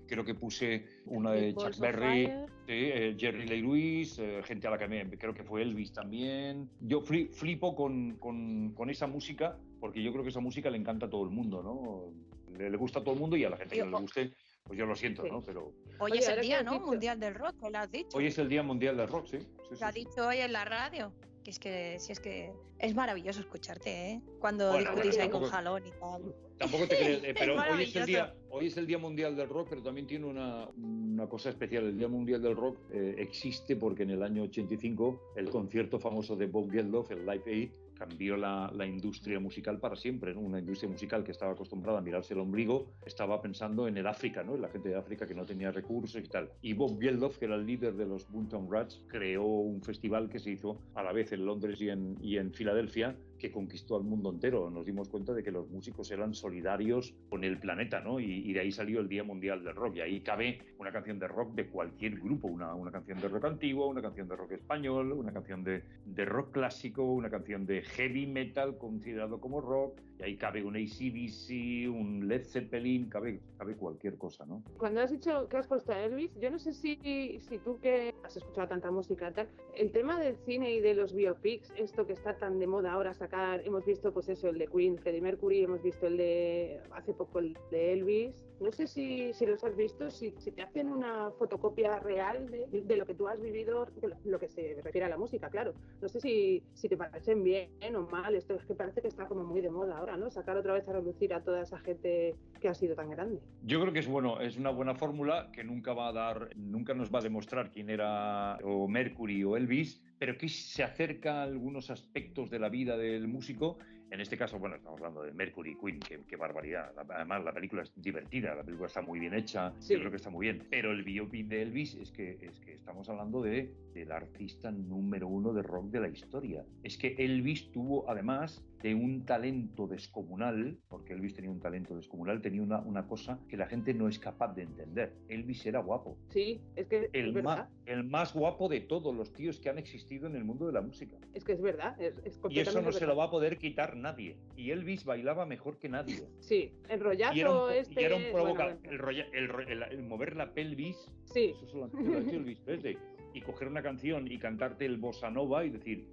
creo que puse una de Chuck Berry, eh, Jerry Lee Lewis, eh, gente a la que me, creo que fue Elvis también. Yo fli- flipo con, con- con esa música porque yo creo que esa música le encanta a todo el mundo, ¿no? Le, le gusta a todo el mundo y a la gente que no le guste, pues yo lo siento, Sí. ¿no? Pero Hoy Oye, es el día, ¿no? dicho- Mundial del rock, que lo has dicho. hoy es el Día Mundial del Rock, sí. sí, sí, Lo has sí. dicho hoy en la radio. Que es que, si es que es maravilloso escucharte, ¿eh? Cuando Bueno, discutís ahí con jalón y tal. Tampoco te crees, eh, Es pero hoy es, el día, hoy es el Día Mundial del Rock, pero también tiene una, una cosa especial. El Día Mundial del Rock eh, existe porque en el año 85 el concierto famoso de Bob Geldof, el Live Aid, cambió la, la industria musical para siempre. ¿no? Una industria musical que estaba acostumbrada a mirarse el ombligo, estaba pensando en el África, ¿no? en la gente de África que no tenía recursos y tal. Y Bob Geldof, que era el líder de los Boomtown Rats, creó un festival que se hizo a la vez en Londres y en, y en Filadelfia, que conquistó al mundo entero. Nos dimos cuenta de que los músicos eran solidarios con el planeta, ¿no? Y, de ahí salió el Día Mundial del Rock. Y ahí cabe una canción de rock de cualquier grupo, una, una canción de rock antiguo, una canción de rock español, una canción de, de rock clásico, una canción de heavy metal considerado como rock. Y ahí cabe un ACDC, un Led Zeppelin, cabe, cabe cualquier cosa, ¿no? Cuando has dicho que has puesto a Elvis, yo no sé si, si tú que has escuchado tanta música tal, el tema del cine y de los biopics, esto que está tan de moda ahora sacar, hemos visto pues eso, el de Queen, Freddie Mercury, hemos visto el de hace poco el de Elvis, no sé si, si los has visto, si, si te hacen una fotocopia real de, de lo que tú has vivido, lo, que se refiere a la música, claro. No sé si, si te parecen bien o mal, esto es que parece que está como muy de moda ahora, ¿no? Sacar otra vez a relucir a toda esa gente que ha sido tan grande. Yo creo que es bueno, es una buena fórmula que nunca va a dar, nunca nos va a demostrar quién era o Mercury o Elvis, pero que se acerca a algunos aspectos de la vida del músico en este caso, bueno, estamos hablando de Mercury Queen, qué, barbaridad. Además, la película es divertida, la película está muy bien hecha, yo creo que está muy bien. Pero el biopic de Elvis es que, es que estamos hablando de, del artista número uno de rock de la historia. Es que Elvis tuvo, además, de un talento descomunal, porque Elvis tenía un talento descomunal, tenía una, una cosa que la gente no es capaz de entender. Elvis era guapo. Sí, es que el, es más, el más guapo de todos los tíos que han existido en el mundo de la música. Es que es verdad, es, Y eso no se lo va a poder quitar nadie. Y Elvis bailaba mejor que nadie. Sí, el rollazo este... Y era un provocador. el, mover la pelvis, sí. eso lo ha hecho Elvis Presley. Y coger una canción y cantarte el bossa nova y decir,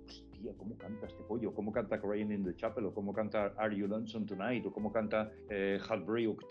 ¿cómo canta este pollo? ¿Cómo canta Crying in the Chapel? ¿O cómo canta Are You Lonesome Tonight? ¿O cómo canta eh,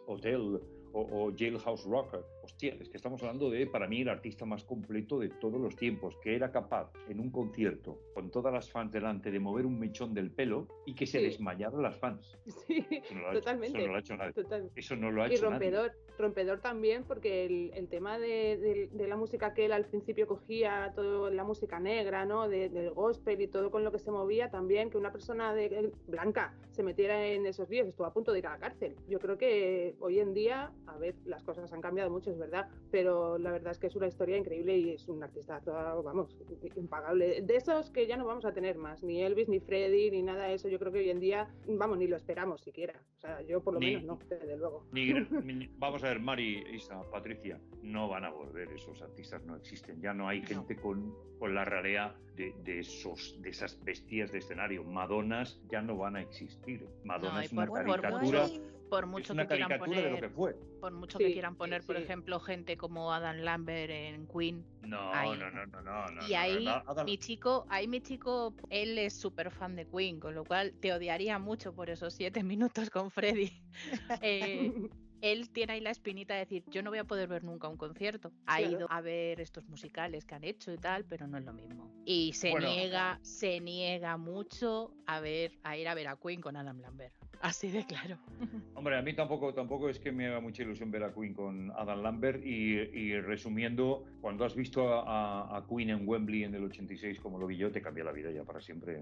Hotel? o, Jailhouse Rocker. Hostia, es que estamos hablando de, para mí, el artista más completo de todos los tiempos, que era capaz en un concierto, con todas las fans delante, de mover un mechón del pelo y que se desmayaran las fans. Sí, totalmente. eso no lo ha hecho nadie. Eso no lo ha y hecho rompedor, rompedor también, porque el, tema de, la música que él al principio cogía, toda la música negra, ¿no? del gospel y todo con lo que se movía, también que una persona de, blanca se metiera en esos vídeos, estuvo a punto de ir a la cárcel. Yo creo que hoy en día a ver, las cosas han cambiado mucho, es verdad, pero la verdad es que es una historia increíble y es un artista, vamos, impagable. De esos que ya no vamos a tener más, ni Elvis, ni Freddy, ni nada de eso, yo creo que hoy en día, vamos, ni lo esperamos siquiera. O sea, yo por lo menos no, desde luego. vamos a ver, Mari, Isa, Patricia, no van a volver, esos artistas no existen, ya no hay gente con, con la rarea de, esos, de esas bestias de escenario. Madonas ya no van a existir. Madonna es una caricatura por mucho que quieran poner, por mucho que quieran poner, por ejemplo, gente como Adam Lambert en Queen. No, no, no, no, no, Y ahí mi chico, ahí mi chico, él es súper fan de Queen, con lo cual te odiaría mucho por esos siete minutos con Freddy. eh, él tiene ahí la espinita de decir, yo no voy a poder ver nunca un concierto. Ha ido a ver estos musicales que han hecho y tal, pero no es lo mismo. Y se niega, se niega mucho a ver, a ir a ver a Queen con Adam Lambert. Así de claro. Hombre, a mí tampoco, tampoco es que me haga mucha ilusión ver a Queen con Adam Lambert y, resumiendo, cuando has visto a, Queen en Wembley en el 86 como lo vi yo, te cambia la vida ya para siempre.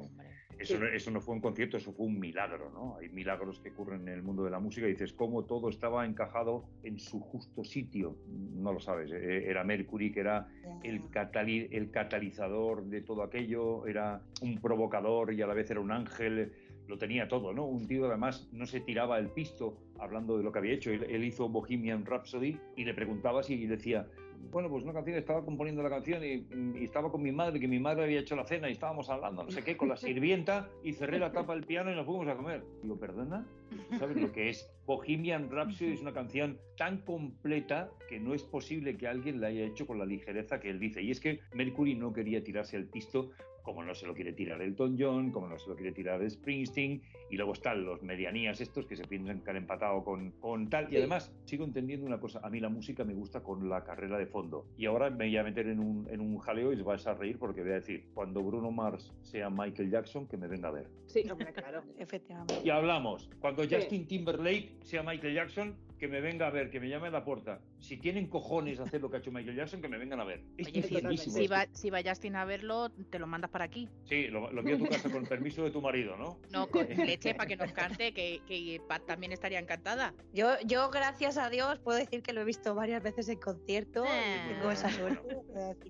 Eso, eso no fue un concierto, eso fue un milagro, ¿no? Hay milagros que ocurren en el mundo de la música y dices, ¿cómo todo estaba encajado en su justo sitio? No lo sabes, eh, era Mercury, que era el, el catalizador de todo aquello, era un provocador y a la vez era un ángel lo tenía todo, ¿no? Un tío además no se tiraba el pisto hablando de lo que había hecho. Él, hizo Bohemian Rhapsody y le preguntaba si decía, bueno, pues una canción, estaba componiendo la canción y, estaba con mi madre, que mi madre había hecho la cena y estábamos hablando, no sé qué, con la sirvienta y cerré la tapa del piano y nos fuimos a comer. Digo, ¿perdona? ¿Sabes lo que es? Bohemian Rhapsody es una canción tan completa que no es posible que alguien la haya hecho con la ligereza que él dice. Y es que Mercury no quería tirarse al pisto como no se lo quiere tirar Elton John, como no se lo quiere tirar Springsteen, y luego están los medianías estos que se piensan que han empatado con, con tal. Y además, sigo entendiendo una cosa, a mí la música me gusta con la carrera de fondo. Y ahora me voy a meter en un, en un jaleo y os vais a reír porque voy a decir, cuando Bruno Mars sea Michael Jackson, que me venga a ver. Sí, claro, efectivamente. Y hablamos, cuando Justin Timberlake sea Michael Jackson, que me venga a ver, que me llame a la puerta. Si tienen cojones a hacer lo que ha hecho Michael Jackson, que me vengan a ver. si, va, si va Justin a verlo, te lo mandas para aquí. Sí, lo, lo a tu casa con permiso de tu marido, ¿no? No, con leche para que nos cante, que, que Pat también estaría encantada. Yo, yo, gracias a Dios, puedo decir que lo he visto varias veces en concierto y tengo esa suerte.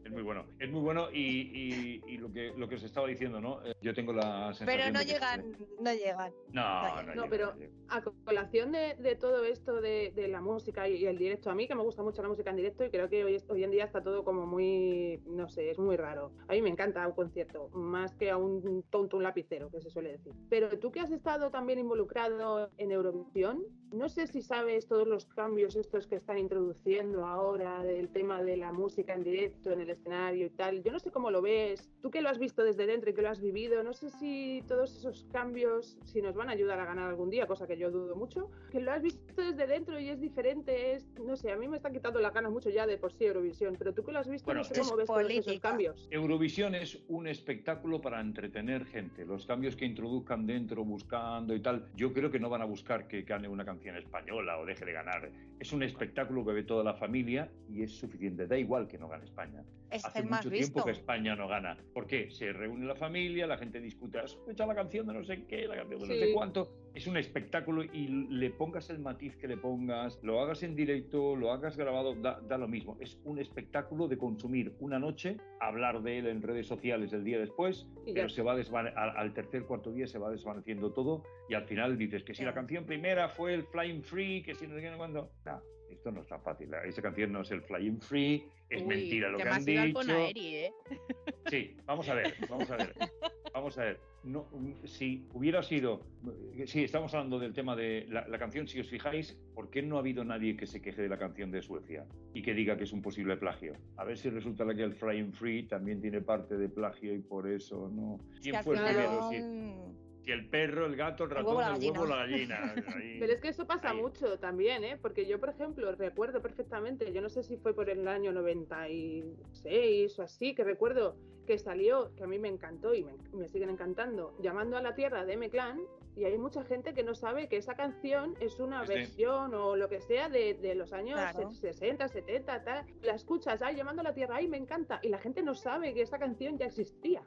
Es muy bueno, es muy bueno y, y, lo, que, lo que os estaba diciendo, ¿no? Eh, yo tengo la sensación Pero no llegan, no llegan. No, no, no, pero a colación de, de todo esto de de, la música y, el directo. A mí que me gusta mucho la música en directo y creo que hoy, hoy en día está todo como muy, no sé, es muy raro. A mí me encanta un concierto, más que a un tonto, un lapicero, que se suele decir. Pero tú que has estado también involucrado en Eurovisión, No sé si sabes todos los cambios estos que están introduciendo ahora del tema de la música en directo, en el escenario y tal. Yo no sé cómo lo ves. Tú que lo has visto desde dentro y que lo has vivido, no sé si todos esos cambios, si nos van a ayudar a ganar algún día, cosa que yo dudo mucho. Que lo has visto desde dentro y es diferente, es, no sé, a mí me está quitando las ganas mucho ya de por sí Eurovisión, pero tú que lo has visto, Bueno, no sé es cómo ves todos esos cambios. Eurovisión es un espectáculo para entretener gente. Los cambios que introduzcan dentro, buscando y tal, yo creo que no van a buscar que gane una canción española o deje de ganar. Es un espectáculo que ve toda la familia y es suficiente. Da igual que no gane España. Es Hace mucho tiempo que España no gana. ¿Por qué? Se reúne la familia, la gente discute, has escuchado la canción de no sé qué, la canción de no sé cuánto. Es un espectáculo y le pongas el matiz que le pongas, lo hagas en directo, lo hagas grabado, da, da lo mismo. Es un espectáculo de consumir una noche, hablar de él en redes sociales el día después, pero se va al, al tercer, cuarto día se va desvaneciendo todo y al final dices que si la canción primera fue el Flying Free, que si no sé qué, cuándo. No, esto no es tan fácil. Esa canción no es el Flying Free, es Uy, mentira lo que que, han dicho. Bonaeri, ¿eh? Sí, vamos a ver, vamos a ver. Vamos a ver. No, si hubiera sido. Sí, estamos hablando del tema de la, la canción, si os fijáis, ¿por qué no ha habido nadie que se queje de la canción de Suecia y que diga que es un posible plagio? A ver si resulta que el Flying Free también tiene parte de plagio y por eso no. ¿Quién fue el primero? Si el perro, el gato, el El ratón, huevo, la el huevo, la gallina. Ahí. Pero es que eso pasa Ahí. mucho también, ¿eh? Porque yo, por ejemplo, recuerdo perfectamente, yo no sé si fue por el año 96 o así, que recuerdo que salió, que a mí me encantó y me, me siguen encantando, llamando a la tierra de M-Clan, y hay mucha gente que no sabe que esa canción es una Sí. versión o lo que sea de, de los años Claro. 60, 70, tal. La escuchas, ay, llamando a la tierra, ay, me encanta, y la gente no sabe que esa canción ya existía.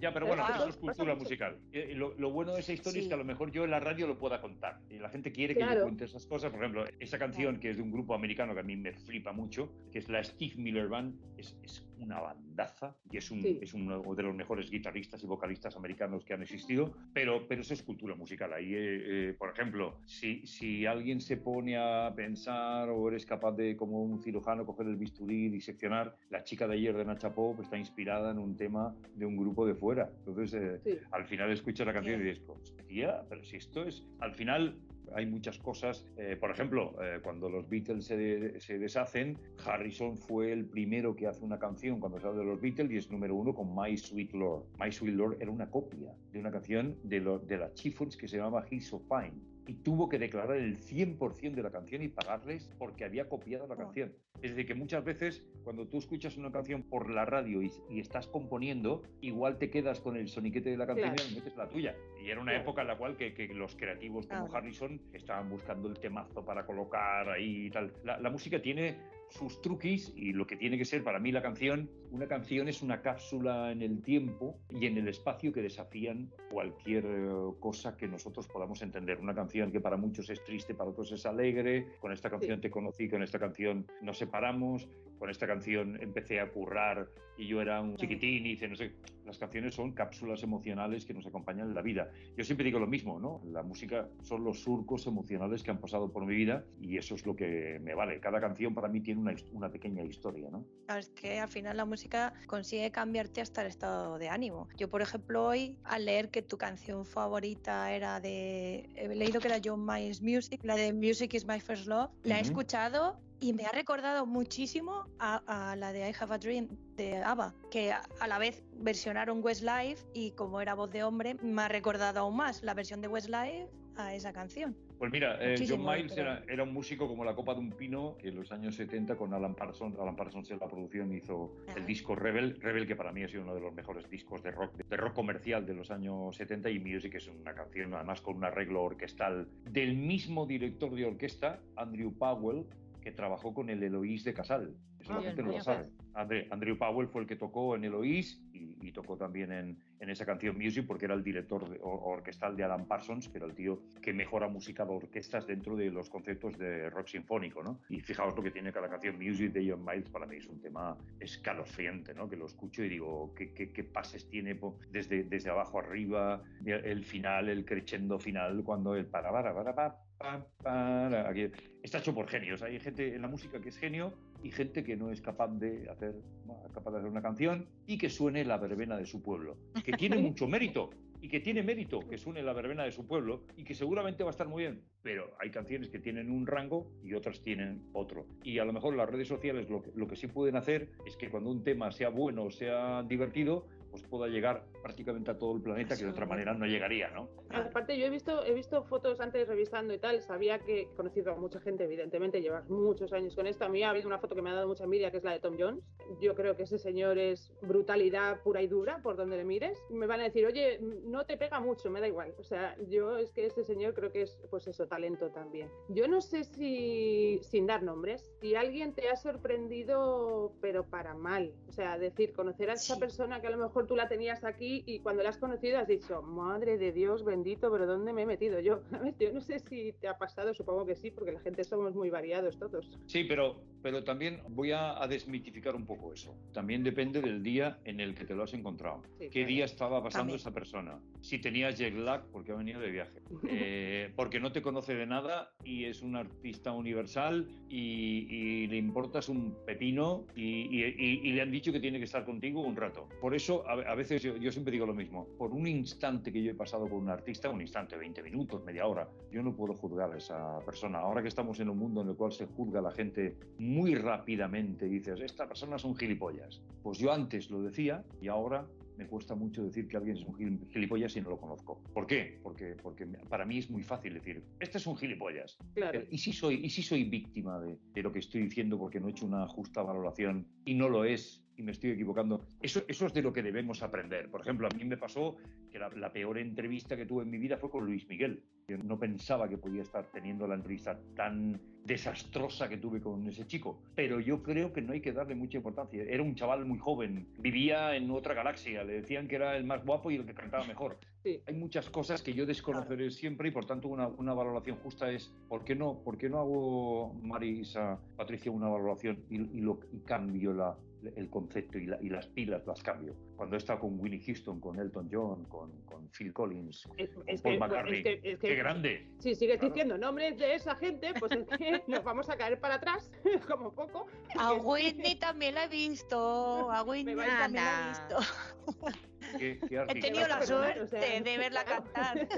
Ya, pero bueno, Claro, eso es cultura musical. Eh, Lo, lo bueno de esa historia es Sí. que a lo mejor yo en la radio lo pueda contar. Y la gente quiere que yo Claro. cuente esas cosas. Por ejemplo, esa canción que es de un grupo americano que a mí me flipa mucho, que es la Steve Miller Band, es, es una bandaza y es, un, Sí. es uno de los mejores guitarristas y vocalistas americanos que han existido. Pero, pero eso es cultura musical. Ahí, eh, eh, por ejemplo, si, si alguien se pone a pensar o eres capaz de, como un cirujano, coger el bisturí y diseccionar, la chica de ayer de Nacha Pop está inspirada en un tema de un grupo de fuera. Entonces, eh, Sí. al final escuchas la canción y dices, hostia, pero si esto es. Al final hay muchas cosas. eh, por ejemplo, eh, cuando los Beatles se, de- se deshacen, Harrison fue el primero que hace una canción cuando se habla de los Beatles y es número uno con My Sweet Lord. My Sweet Lord era una copia de una canción de, lo- de las Chiffons que se llamaba He's So Fine. Y tuvo que declarar el 100% de la canción y pagarles porque había copiado la Oh. canción. Es decir, que muchas veces cuando tú escuchas una canción por la radio y, y estás componiendo, igual te quedas con el soniquete de la canción Claro. y metes la tuya. Y era una Claro. época en la cual que, que los creativos como. Harrison estaban buscando el temazo para colocar ahí y tal. La, la música tiene sus truquis y lo que tiene que ser para mí la canción, una canción es una cápsula en el tiempo y en el espacio que desafían cualquier eh, cosa que nosotros podamos entender. Una canción que para muchos es triste, para otros es alegre. Con esta canción te conocí, con esta canción nos separamos, con esta canción empecé a currar y yo era un chiquitín y dice, no sé, las canciones son cápsulas emocionales que nos acompañan en la vida. Yo siempre digo lo mismo, ¿no? La música son los surcos emocionales que han pasado por mi vida y eso es lo que me vale. Cada canción para mí tiene una, una pequeña historia, ¿no? Es que al final la música consigue cambiarte hasta el estado de ánimo. Yo, por ejemplo, hoy al leer que tu canción favorita era de. He leído que era John Miles Music, la de Music is My First Love, la he escuchado y me ha recordado muchísimo a, a la de I Have a Dream de ABBA, que a, a la vez versionaron Westlife y como era voz de hombre, me ha recordado aún más la versión de Westlife a esa canción. Pues mira, eh, John Miles era, era un músico como la copa de un pino que en los años 70 con Alan Parsons, Alan Parsons en la producción hizo el disco Rebel, Rebel que para mí ha sido uno de los mejores discos de rock, de rock comercial de los años 70 y Music es una canción además con un arreglo orquestal del mismo director de orquesta, Andrew Powell, que trabajó con el Eloís de Casal. Eso la gente no lo sabe. André- Andrew Powell fue el que tocó en Eloís y, y tocó también en, en esa canción Music porque era el director de- or- orquestal de Alan Parsons, que era el tío que mejora música de orquestas dentro de los conceptos de rock sinfónico, ¿no? Y fijaos lo que tiene cada canción Music de John Miles, para mí es un tema escalofriante, ¿no? Que lo escucho y digo, ¿qué, qué- qué pases tiene desde, desde abajo arriba, el, final, el crescendo final, cuando el para, para, para, pa, pa, para, aquí- está hecho por genios. Hay gente en la música que es genio y gente que no es capaz de hacer, capaz de hacer una canción y que suene la verbena de su pueblo, que tiene mucho mérito, y que tiene mérito, que suene la verbena de su pueblo y que seguramente va a estar muy bien, pero hay canciones que tienen un rango y otras tienen otro. Y a lo mejor las redes sociales lo que, lo que sí pueden hacer es que cuando un tema sea bueno o sea divertido, pues pueda llegar prácticamente a todo el planeta que de otra manera no llegaría, ¿no? Aparte, yo he visto, he visto fotos antes revisando y tal, sabía que he conocido a mucha gente, evidentemente, llevas muchos años con esto. A mí ha habido una foto que me ha dado mucha envidia, que es la de Tom Jones. Yo creo que ese señor es brutalidad pura y dura, por donde le mires. Me van a decir, oye, no te pega mucho, me da igual. O sea, yo es que ese señor creo que es, pues eso, talento también. Yo no sé si, sin dar nombres, si alguien te ha sorprendido, pero para mal. O sea, decir, conocer a esa Sí. persona que a lo mejor tú la tenías aquí y cuando la has conocido has dicho, madre de Dios bendito, pero ¿dónde me he metido yo? Yo no sé si te ha pasado, supongo que sí, porque la gente somos muy variados todos. Sí, pero, pero también voy a, a desmitificar un poco eso. También depende del día en el que te lo has encontrado. Sí, ¿Qué claro. día estaba pasando También. esa persona? Si tenía jet lag, porque ha venido de viaje. Eh, porque no te conoce de nada y es un artista universal y, y le importas un pepino y, y- y- le han dicho que tiene que estar contigo un rato. Por eso, a, a veces yo, yo siempre digo lo mismo. Por un instante que yo he pasado con un artista, un instante, 20 minutos, media hora, yo no puedo juzgar a esa persona. Ahora que estamos en un mundo en el cual se juzga a la gente muy rápidamente, dices, esta persona es un gilipollas. Pues yo antes lo decía y ahora me cuesta mucho decir que alguien es un gil- gilipollas si no lo conozco. ¿Por qué? Porque, porque para mí es muy fácil decir, este es un gilipollas. Claro. ¿Y si soy, y si soy víctima de, de lo que estoy diciendo porque no he hecho una justa valoración y no lo es y me estoy equivocando? Eso, eso es de lo que debemos aprender. Por ejemplo, a mí me pasó que la, la peor entrevista que tuve en mi vida fue con Luis Miguel. Yo no pensaba que podía estar teniendo la entrevista tan desastrosa que tuve con ese chico, pero yo creo que no hay que darle mucha importancia. Era un chaval muy joven, vivía en otra galaxia, le decían que era el más guapo y el que cantaba mejor. Sí. Hay muchas cosas que yo desconoceré siempre y por tanto una, una valoración justa es ¿por qué no, por qué no hago, Marisa, Patricia, una valoración y, y lo, y cambio la, el concepto y, la- y las pilas las cambio? Cuando he estado con Winnie Houston, con Elton John, con, con Phil Collins, Es, con es Paul que, McCartney, es que- es que- ¡qué grande! Si sigues Claro. diciendo nombres de esa gente, pues es que nos vamos a caer para atrás, como poco. A Whitney también la he visto. A Whitney también la he visto. Qué, qué He tenido la suerte o sea, de verla cantar.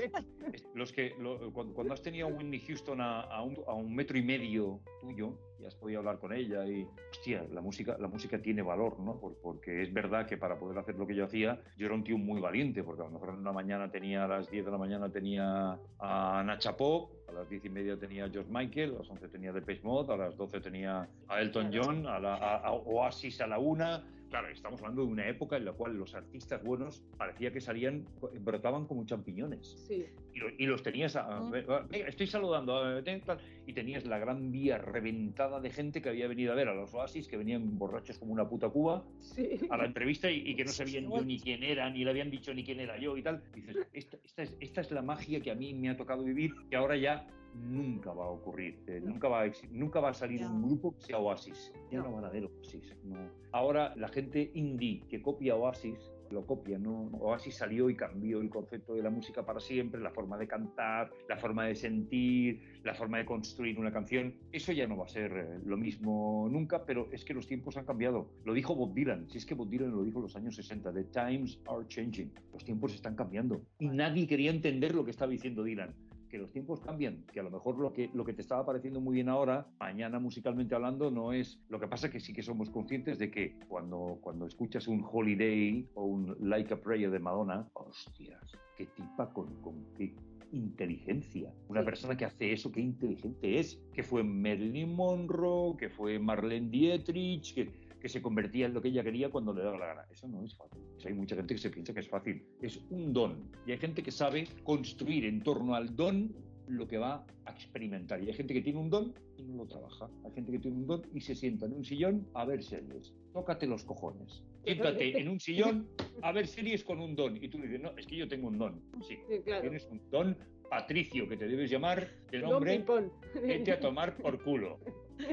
Los que, lo- cuando, cuando has tenido a Whitney Houston a, a un, a un metro y medio tuyo y has podido hablar con ella y, hostia, la música, la música tiene valor, ¿no? Por- porque es verdad que para poder hacer lo que yo hacía, yo era un tío muy valiente, porque a lo mejor en una mañana tenía, a las 10 de la mañana tenía a Nacha Pop, a las 10 y media tenía a George Michael, a las 11 tenía Depeche Mode, a las 12 tenía a Elton. John, a, la- a- a Oasis a la una. Claro, estamos hablando de una época en la cual los artistas buenos parecía que salían, brotaban como champiñones Sí, y, lo- y los tenías a, Mm. estoy saludando a- tal, y tenías la gran vía reventada de gente que había venido a ver a los Oasis que venían borrachos como una puta cuba sí. a la entrevista y, y que no sabían sí, yo ni quién era ni le habían dicho ni quién era yo y tal dices esta, esta es, esta es la magia que a mí me ha tocado vivir que ahora ya nunca va a ocurrir eh, No. nunca va a, nunca va a salir Ya. un grupo que sea Oasis ya no, No. van a ver Oasis no. ahora la gente indie que copia Oasis lo copia, ¿no? Oasis salió y cambió el concepto de la música para siempre, la forma de cantar, la forma de sentir, la forma de construir una canción. Eso ya no va a ser eh, lo mismo nunca, pero es que los tiempos han cambiado. Lo dijo Bob Dylan, si es que Bob Dylan lo dijo en los años 60, The times are changing. Los tiempos están cambiando. Y nadie quería entender lo que estaba diciendo Dylan que los tiempos cambian, que a lo mejor lo que, lo que te estaba pareciendo muy bien ahora, mañana musicalmente hablando, no es... Lo que pasa es que sí que somos conscientes de que cuando, cuando escuchas un Holiday o un Like a Prayer de Madonna, hostias, qué tipa con, con qué inteligencia. Una Sí. persona que hace eso, qué inteligente es. Que fue Marilyn Monroe, que fue Marlene Dietrich, que que se convertía en lo que ella quería cuando le daba la gana. Eso no es fácil. Hay mucha gente que se piensa que es fácil. Es un don. Y hay gente que sabe construir en torno al don lo que va a experimentar. Y hay gente que tiene un don y no lo trabaja. Hay gente que tiene un don y se sienta en un sillón a ver series. Tócate los cojones. Siéntate en un sillón a ver series con un don. Y tú dices, no, es que yo tengo un don. Sí, Sí, claro. tienes un don Patricio, que te debes llamar de nombre vete a tomar por culo.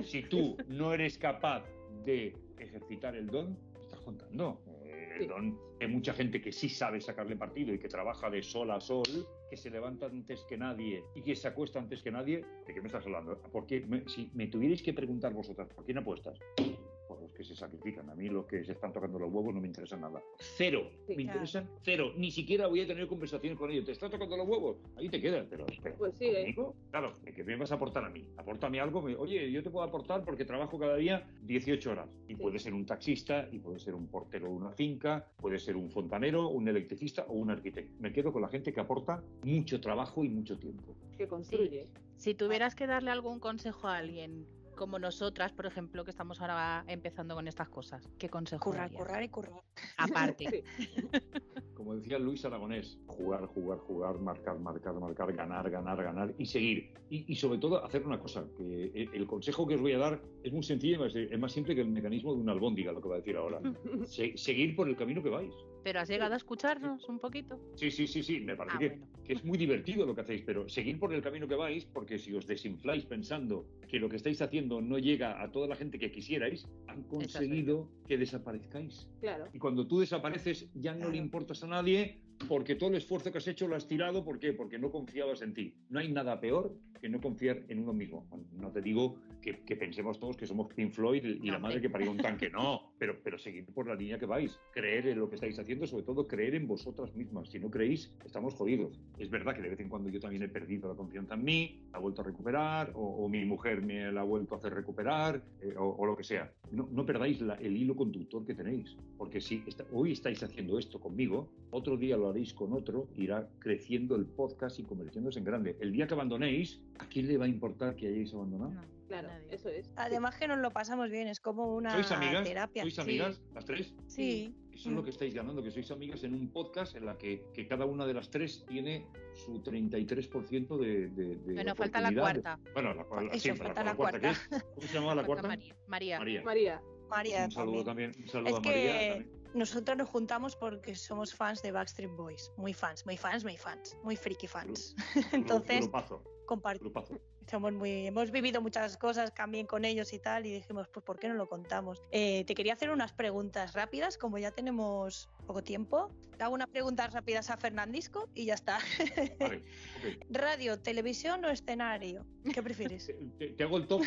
Si tú no eres capaz de ejercitar el don, ¿qué estás contando? El Sí. don, hay mucha gente que sí sabe sacarle partido y que trabaja de sol a sol, que se levanta antes que nadie y que se acuesta antes que nadie. ¿De qué me estás hablando? Porque si me tuvierais que preguntar vosotras, ¿por quién apuestas? Que se sacrifican. A mí los que se están tocando los huevos no me interesan nada. Cero. Sí, me claro. interesan cero. Ni siquiera voy a tener conversaciones con ellos. ¿Te está tocando los huevos? Ahí te quedas. Pero, pero Pues sí, ¿eh? Claro, ¿de ¿qué me vas a aportar a mí? Apórtame algo. me- Oye, yo te puedo aportar porque trabajo cada día 18 horas. Y Sí. puede ser un taxista, y puede ser un portero de una finca, puede ser un fontanero, un electricista o un arquitecto. Me quedo con la gente que aporta mucho trabajo y mucho tiempo. Que construye. Si tuvieras que darle algún consejo a alguien, como nosotras, por ejemplo, que estamos ahora empezando con estas cosas, ¿qué consejo Currar, darías? currar y currar. Aparte. Como decía Luis Aragonés, jugar, jugar, jugar, marcar, marcar, marcar, ganar, ganar, ganar y seguir. Y, y sobre todo hacer una cosa, que el, el consejo que os voy a dar es muy sencillo, es, es más simple que el mecanismo de una albóndiga, lo que va a decir ahora. Se- seguir por el camino que vais. ¿Pero has llegado a escucharnos un poquito? Sí, sí, sí, sí, me parece Ah, que, bueno. que es muy divertido lo que hacéis, pero seguir por el camino que vais, porque si os desinfláis pensando que lo que estáis haciendo no llega a toda la gente que quisierais, han conseguido que desaparezcáis. Claro. Y cuando tú desapareces ya no le importas a nadie porque todo el esfuerzo que has hecho lo has tirado. ¿Por qué? Porque no confiabas en ti. No hay nada peor que no confiar en uno mismo. No te digo que, que pensemos todos que somos Pink Floyd y No, la madre que parió un tanque. No, pero, pero seguid por la línea que vais. Creer en lo que estáis haciendo, sobre todo creer en vosotras mismas. Si no creéis, estamos jodidos. Es verdad que de vez en cuando yo también he perdido la confianza en mí, la he vuelto a recuperar, o, o mi mujer me la ha vuelto a hacer recuperar, eh, o, o lo que sea. No, no perdáis la- el hilo conductor que tenéis, porque si está- hoy estáis haciendo esto conmigo, otro día lo haréis con otro, irá creciendo el podcast y convirtiéndose en grande. El día que abandonéis, ¿a quién le va a importar que hayáis abandonado? No, Claro, nadie. eso es. Además que nos lo pasamos bien, es como una ¿Sois amigas? terapia. ¿Sois Sí, amigas? ¿Las tres? Sí. Eso es lo que estáis ganando, que sois amigas en un podcast en la que, que cada una de las tres tiene su 33% de, de, de Bueno, falta la cuarta. Bueno, la, la, Eso, siempre, falta la, la cuarta. ¿qué es? ¿Cómo se llamaba la cuarta? María. María. María. María. María Un saludo también. también. Un saludo Es a María. que también. Nosotros nos juntamos porque somos fans de Backstreet Boys. Muy fans, muy fans, muy fans. Muy friki fans. Entonces, Grupazo, compart- grupazo. somos muy, hemos vivido muchas cosas también con ellos y tal, y dijimos, pues ¿por qué no lo contamos? Eh, te quería hacer unas preguntas rápidas, como ya tenemos poco tiempo. Te hago unas preguntas rápidas a Fernandisco y ya está. Vale. Radio, televisión o escenario, ¿qué prefieres? Te, te- hago el top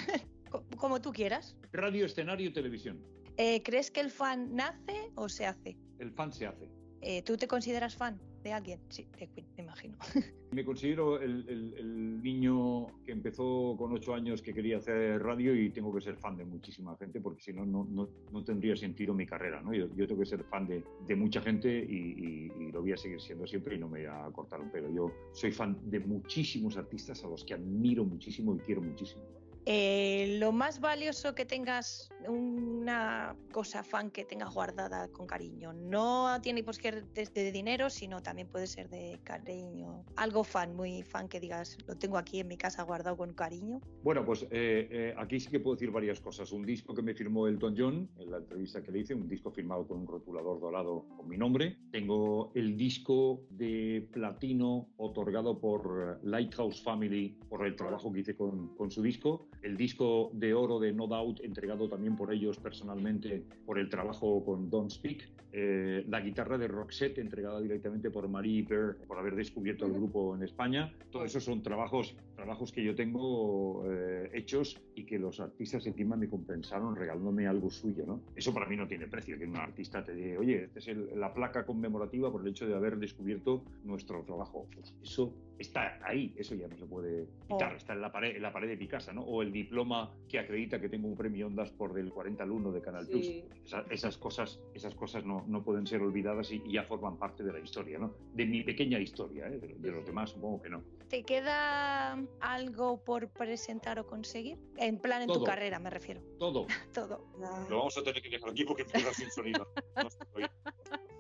Co- como tú quieras. radio, escenario, televisión. Eh, ¿Crees que el fan nace o se hace? El fan se hace. Eh, ¿Tú te consideras fan de alguien? Sí, de Queen, me imagino. Me considero el, el- el niño que empezó con ocho años que quería hacer radio y tengo que ser fan de muchísima gente porque si no, no, tendría sentido mi carrera. ¿no? Yo, yo tengo que ser fan de, de mucha gente y, y- y lo voy a seguir siendo siempre y no me voy a cortar un pelo. Yo soy fan de muchísimos artistas a los que admiro muchísimo y quiero muchísimo. Eh, lo más valioso que tengas, una cosa fan que tengas guardada con cariño. No tiene por qué ser de dinero, sino también puede ser de cariño. Algo fan, muy fan que digas, lo tengo aquí en mi casa guardado con cariño. Bueno, pues eh, eh, aquí sí que puedo decir varias cosas. Un disco que me firmó Elton John en la entrevista que le hice, un disco firmado con un rotulador dorado con mi nombre. Tengo el disco de platino otorgado por Lighthouse Family por el trabajo que hice con, con su disco. El disco de oro de No Doubt entregado también por ellos personalmente por el trabajo con Don't Speak. Eh, la guitarra de Roxette entregada directamente por Marie Per por haber descubierto el grupo en España. Todo eso son trabajos, trabajos que yo tengo eh, hechos y que los artistas encima me compensaron regalándome algo suyo. ¿no? Eso para mí no tiene precio, que un artista te diga, oye, esta es el- la placa conmemorativa por el hecho de haber descubierto nuestro trabajo. Pues eso está ahí, eso ya no se puede quitar, Oh. está en la pared, en la pared de mi casa, ¿no? O el diploma que acredita que tengo un premio Ondas por del 40 al 1 de Canal Plus. Sí. Esa- esas cosas, esas cosas no, no pueden ser olvidadas y, y ya forman parte de la historia, ¿no? De mi pequeña historia, ¿eh? de, de los demás supongo que no. ¿Te queda algo por presentar o conseguir? En plan, en tu carrera, me refiero. Todo. Todo. Lo vamos a tener que dejar aquí porque me sin sonido. No estoy.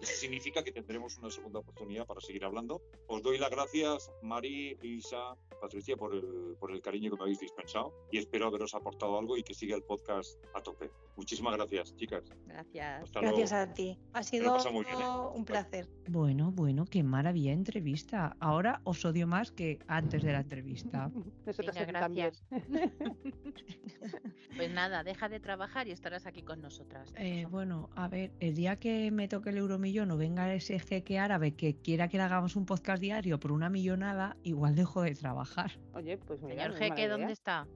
Eso significa que tendremos una segunda oportunidad para seguir hablando. Os doy las gracias, Mari, Isa, Patricia, por el, por el cariño que me habéis dispensado y espero haberos aportado algo y que siga el podcast a tope. Muchísimas gracias, chicas. Gracias. Hasta Gracias luego. a ti. Ha sido muy bien, ¿eh? un placer. Bueno, bueno, qué maravilla entrevista. Ahora os odio más que antes de la entrevista. También. gracias. Pues nada, deja de trabajar y estarás aquí con nosotras. Eh, bueno, a ver, el día que me toque el euromillón o venga ese jeque árabe que quiera que le hagamos un podcast diario por una millonada, igual dejo de trabajar. Oye, pues mira, Señor no Jeque, idea. ¿dónde está?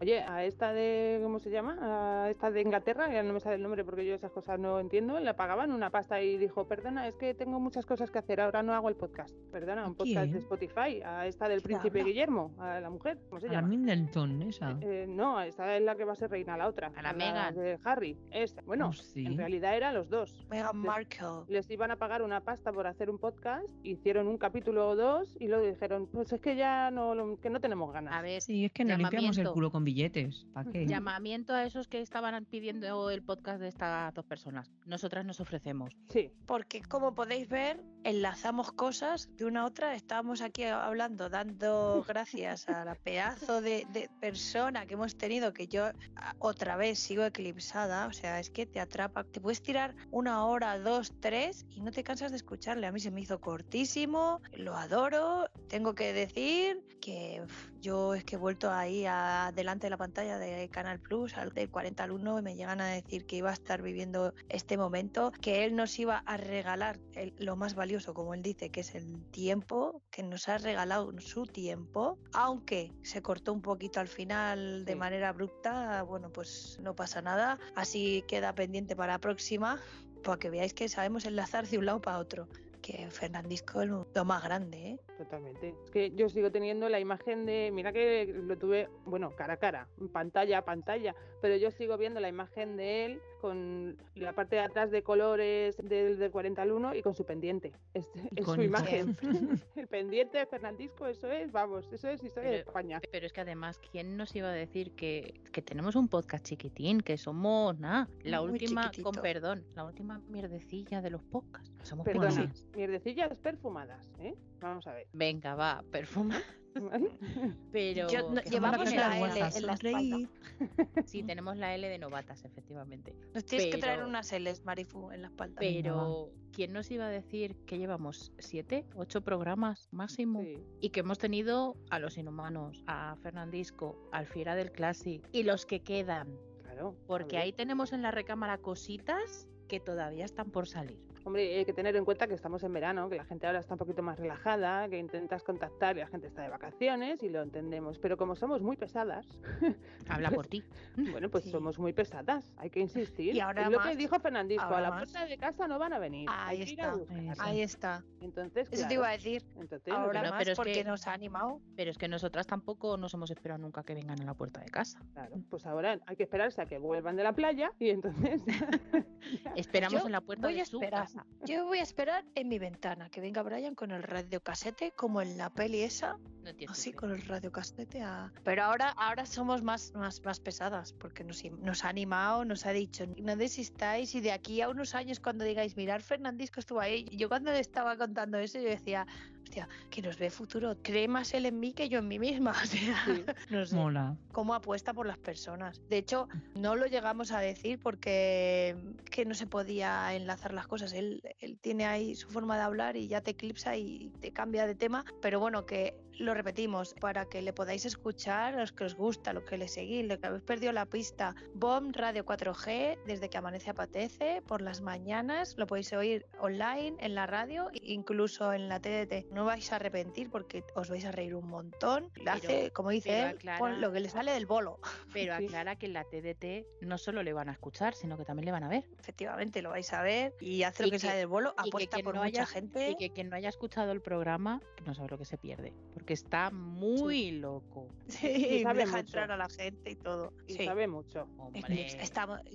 Oye, a esta de, ¿cómo se llama? A esta de Inglaterra, ya no me sale el nombre porque yo esas cosas no entiendo, le pagaban una pasta y dijo, perdona, es que tengo muchas cosas que hacer, ahora no hago el podcast. Perdona, ¿A un podcast de? Spotify, a esta del ¿Quién príncipe habla? Guillermo, a la mujer, ¿cómo se A la llama? Middleton, esa. Eh, no, esta es la que va a ser reina, la otra. A la Meghan. de Harry. Esta. Bueno, Oh, sí. en realidad eran los dos. Meghan Markle. Les iban a pagar una pasta por hacer un podcast, hicieron un capítulo o dos y luego dijeron, pues es que ya no, lo- que no tenemos ganas. A ver, Sí, es que nos limpiamos el llamamiento. culo con billetes. ¿Para qué? llamamiento a esos que estaban pidiendo el podcast de estas dos personas. Nosotras nos ofrecemos. Sí, Porque como podéis ver, enlazamos cosas de una a otra. Estábamos aquí hablando, dando gracias a la pedazo de, de persona que hemos tenido, que yo otra vez sigo eclipsada. O sea, es que te atrapa. Te puedes tirar una hora, dos, tres y no te cansas de escucharle. A mí se me hizo cortísimo, lo adoro. Tengo que decir que uf, yo es que he vuelto ahí a, delante de la pantalla de Canal Plus, al del 40 al 1, y me llegan a decir que iba a estar viviendo este momento, que él nos iba a regalar el- lo más valioso, como él dice, que es el tiempo, que nos ha regalado su tiempo, aunque se cortó un poquito al final de Sí. manera abrupta, bueno, pues no pasa nada, así queda pendiente para la próxima, para que veáis que sabemos enlazar de un lado para otro. Que Fernandisco es lo lo más grande, ¿eh? totalmente. Es que yo sigo teniendo la imagen de, mira que lo tuve, bueno, cara a cara, pantalla a pantalla, pero yo sigo viendo la imagen de él con la parte de atrás de colores del, del 40 al 1 y con su pendiente. Es, es su Icónico. imagen. el pendiente de Fernandisco, eso es, vamos, eso es historia de España. Pero es que además, ¿quién nos iba a decir que, que tenemos un podcast chiquitín, que somos nada? La Muy última, chiquitito. con perdón, la última mierdecilla de los podcasts. Somos Perdona, mierdecillas perfumadas, ¿eh? Vamos a ver. Venga, va, perfuma. Pero Yo- no- que llevamos la. L en la sonreír. Sí, tenemos la L de novatas, efectivamente. Nos tienes que traer unas L's, Marifu, en la espalda. Pero, ¿quién nos iba a decir que llevamos siete, ocho programas máximo? Sí. Y que hemos tenido a los inhumanos, a Fernandisco, al Fiera del Classic y los que quedan. Claro. Porque ahí tenemos en la recámara cositas que todavía están por salir. Hombre, hay que tener en cuenta que estamos en verano, que la gente ahora está un poquito más relajada, que intentas contactar y la gente está de vacaciones y lo entendemos. Pero como somos muy pesadas, Habla por ti. bueno, pues Sí. somos muy pesadas, hay que insistir. Y ahora es lo más- que dijo Fernandisco, a la más. puerta de casa no van a venir. Ahí a está. Ahí está. Entonces, Eso te iba a decir. entonces Ahora Bueno, más pero es porque que- nos ha animado. Pero es que nosotras tampoco nos hemos esperado nunca que vengan a la puerta de casa. Claro, pues ahora hay que esperarse a que vuelvan de la playa y entonces Esperamos Yo en la puerta voy de a su esperar. Casa. Yo voy a esperar en mi ventana que venga Brian con el radiocasete, como en la peli esa, No entiendo así con el radiocasete. A... Pero ahora, ahora somos más, más, más pesadas porque nos ha animado, nos ha dicho no desistáis y de aquí a unos años cuando digáis mirar Fernandisco estuvo ahí. Yo cuando le estaba contando eso yo decía, hostia, que nos ve futuro, cree más él en mí que yo en mí misma. O sea, Sí. no sé Mola. cómo apuesta por las personas. De hecho, no lo llegamos a decir porque que no se podía enlazar las cosas. Él, él tiene ahí su forma de hablar y ya te eclipsa y te cambia de tema. Pero bueno, que lo repetimos para que le podáis escuchar a los que os gusta, los que le seguís, los que habéis perdido la pista. BOM Radio 4G, desde que amanece apetece, por las mañanas. Lo podéis oír online, en la radio, incluso en la TDT. No vais a arrepentir porque os vais a reír un montón. Hace, como dice él, aclara- lo que le sale del bolo. Pero aclara que en la TDT no solo le van a escuchar, sino que también le van a ver. Efectivamente, lo vais a ver y hace lo que, que- sale del bolo. que Apuesta por no mucha haya- gente. Y que quien no haya escuchado el programa no sabe lo que se pierde. Porque está muy loco. Sí, sabe deja mucho. entrar a la gente y todo. y Sí. sabe mucho. Hombre.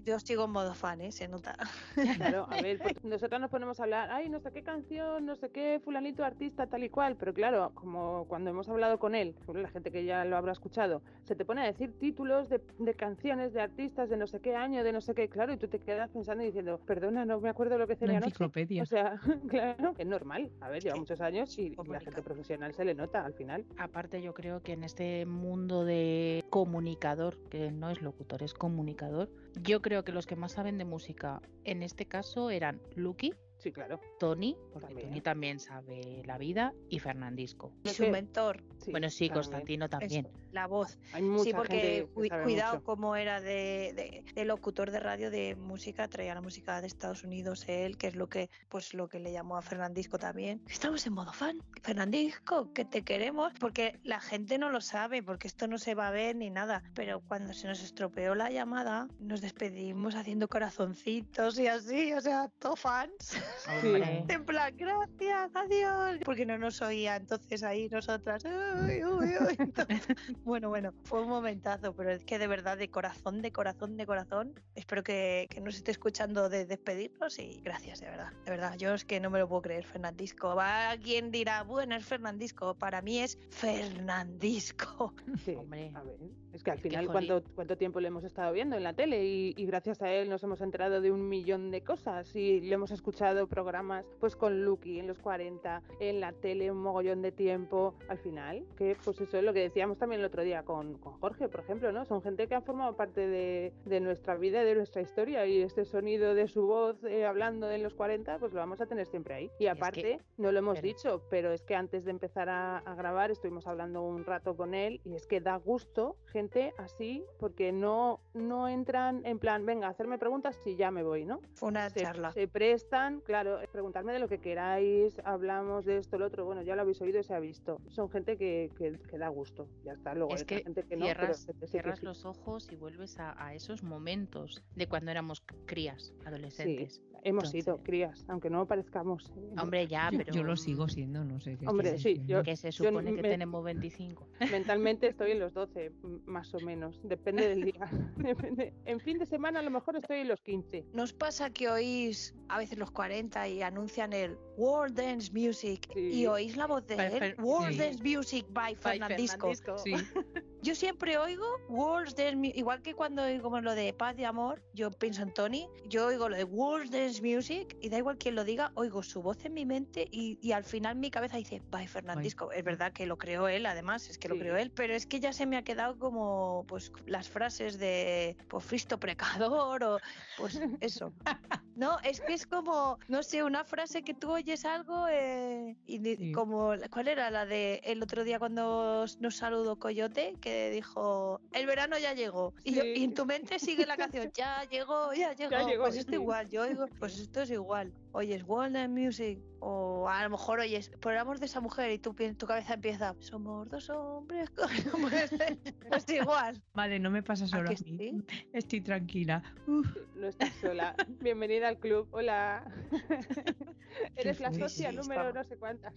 Yo sigo en modo fan, ¿eh? se nota. Claro, a ver, pues nosotros nos ponemos a hablar, ay, no sé qué canción, no sé qué, fulanito artista, tal y cual, pero claro, como cuando hemos hablado con él, la gente que ya lo habrá escuchado, se te pone a decir títulos de, de canciones, de artistas, de no sé qué año, de no sé qué, claro, y tú te quedas pensando y diciendo, perdona, no me acuerdo lo que tenía anoche. enciclopedia. O sea, claro, es normal. A ver, lleva muchos años y, y la gente profesional se le nota al final. Aparte, yo creo que en este mundo de comunicador, que no es locutor, es comunicador, yo creo que los que más saben de música en este caso eran Lucky, Sí, claro. Tony, porque También. Tony también sabe la vida, y Fernandisco. Y Es su mentor, Sí, bueno, sí, también. Constantino también. la voz. Hay mucha sí, porque gente que sabe cuidado mucho. como era de, de- de locutor de radio de música, traía la música de Estados Unidos él, que es lo que pues lo que le llamó a Fernandisco también. Estamos en modo fan. Fernandisco, que te queremos, porque la gente no lo sabe, porque esto no se va a ver ni nada. Pero cuando se nos estropeó la llamada, nos despedimos haciendo corazoncitos y así, o sea, todo fans. Hombre, En plan, gracias, adiós. Porque no nos oía entonces ahí nosotras. "Uy, uy, uy". Entonces, bueno, bueno, fue un momentazo, pero es que de verdad, de corazón, de corazón, de corazón, espero que, que nos esté escuchando de despedirnos y gracias, de verdad. De verdad, yo es que no me lo puedo creer, Fernandisco. Va alguien dirá, bueno, es Fernandisco. Para mí es Fernandisco. Sí, Hombre. a ver, es que al Es que, final, jolín. ¿cuánto, ¿cuánto tiempo le hemos estado viendo en la tele? Y, y gracias a él nos hemos enterado de un millón de cosas y le hemos escuchado programas pues con Lucky en los 40, en la tele un mogollón de tiempo. Al final, que pues eso es lo que decíamos también el otro día con, con Jorge, por ejemplo, ¿no? Son gente que ha formado parte de, de nuestra vida, de nuestra historia y este sonido de su voz eh, hablando en los 40, pues lo vamos a tener siempre ahí. Y que- aparte, no lo hemos pero- dicho, pero es que antes de empezar a, a grabar estuvimos hablando un rato con él y es que da gusto gente así porque no, no entran en plan, venga, hacerme preguntas y ya me voy, ¿no? Fue una Se, charla. se prestan, claro, preguntarme de lo que queráis, hablamos de esto, lo otro, bueno, ya lo habéis oído y se ha visto. Son gente que, que, que da gusto, ya está, luego es que gente que no, pero cierras, sí que cierras sí. los ojos y vuelves a, a esos momentos de cuando éramos crías, adolescentes. Hemos sido Entonces- crías, aunque no parezcamos. ¿eh? Hombre, ya, Yo- pero Yo lo sigo siendo, no sé qué. Hombre, sí, yo- que se yo supone que me- tenemos 25. Mentalmente estoy en los 12, m- más o menos, depende del día. Depende. En fin de semana a lo mejor estoy en los 15. ¿Nos pasa que oís a veces los 40 y anuncian el World Dance Music Sí. y oís la voz de By él? Fer- World Sí. Dance Music by Fernandisco. Sí, Yo siempre oigo World Dance Music, igual que cuando oigo lo de paz y amor, yo pienso en Tony, yo oigo lo de World Dance Music y da igual quién lo diga, oigo su voz en mi mente y, y al final mi cabeza dice by Fernandisco. Es verdad que lo creó él, además, es que lo creó él, pero es que ya se me ha quedado como pues las frases de pues Fristo precador o pues eso. No, es que es como, no sé, una frase que tú oyes algo eh, y di- Sí. como, ¿cuál era la de el otro día cuando nos saludó Coyote? Que dijo, el verano ya llegó. Y, yo- y Sí. en tu mente sigue la canción, ya llegó, ya llegó. llegó, pues esto sí. igual, yo oigo, pues esto es igual. Oyes World and Music o a lo mejor oyes, por el amor de esa mujer y tu, pi- tu cabeza empieza, somos dos hombres. con-". pues, pues igual. Vale, no me pasa ¿A solo que a mí. sí? Estoy tranquila. Uf, No estás sola. Bienvenida al club. Hola. Eres la socia Sí, número estamos. no sé cuántas.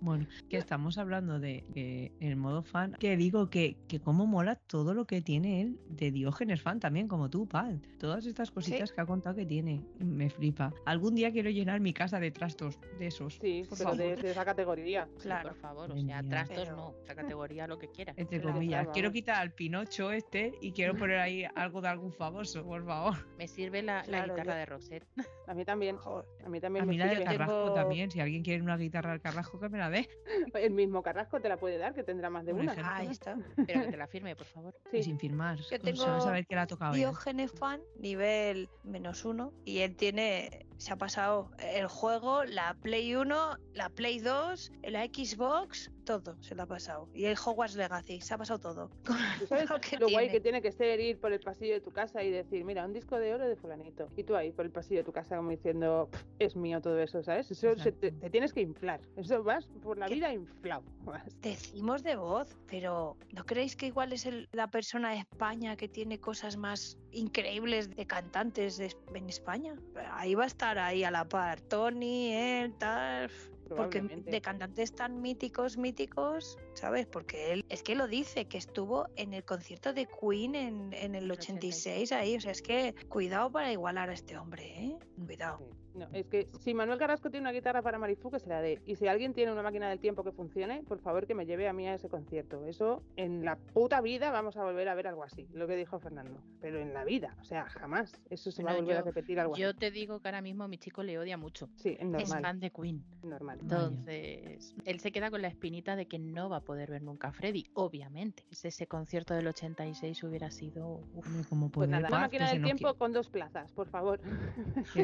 Bueno, que estamos hablando de que el modo fan, que digo que, que cómo mola todo lo que tiene él de Diógenes fan también, como tú, Pal. Todas estas cositas que ha contado que tiene, me flipa. Algún día quiero llenar mi casa de trastos de esos. Sí, por pero de, favor. de esa categoría. Sí, Claro. por favor, o sea, trastos Pero- no, la categoría lo que quieras. Entre Claro, comillas, claro, quiero quitar al Pinocho este y quiero poner ahí algo de algún famoso, por favor. Me sirve la, guitarra yo- de Roxette. A mí también. Joder. A mí también A me mí la de sirve. Carrasco Tengo- también, si alguien quiere una guitarra del Carrasco, que me la dé. El mismo Carrasco te la puede dar, que tendrá más de Por una. ejemplo. Ahí está. Pero que te la firme, por favor. Sí. Y sin firmar. Yo o tengo sea, saber que la ha tocado. Diógenes fan nivel menos uno y él tiene se ha pasado el juego la Play 1 la Play 2 la Xbox todo se lo ha pasado y el Hogwarts Legacy se ha pasado todo ¿Tú sabes Lo que lo guay que tiene que ser ir por el pasillo de tu casa y decir, mira, un disco de oro de fulanito? Y tú ahí por el pasillo de tu casa como diciendo, "Pff, es mío todo eso, ¿sabes? Eso se te, tienes que inflar. Eso vas por la ¿Qué? vida inflado. vas. decimos de voz pero ¿no creéis que igual es el- la persona de España que tiene cosas más increíbles de cantantes de- en España? Ahí va a estar ahí a la par Tony, él, tal porque de cantantes tan míticos, míticos, ¿sabes? Porque él es que lo dice, que estuvo en el concierto de Queen en, en el 86 ahí, o sea, es que cuidado para igualar a este hombre, ¿eh? Cuidado. Sí. No, es que si Manuel Carrasco tiene una guitarra para Marifu, que se la dé. Y si alguien tiene una máquina del tiempo que funcione, por favor que me lleve a mí a ese concierto. Eso en la puta vida vamos a volver a ver algo así, lo que dijo Fernando. Pero en la vida, o sea, jamás. Eso se va a Bueno, volver a repetir algo Yo así. te digo que ahora mismo mi chico le odia mucho. Sí, es Es normal. fan de Queen. normal. Entonces, él se queda con la espinita de que no va a poder ver nunca a Freddy, obviamente. Si Ese concierto del 86 hubiera sido... uf, como Pues poder nada, una máquina se del tiempo con dos plazas, por favor.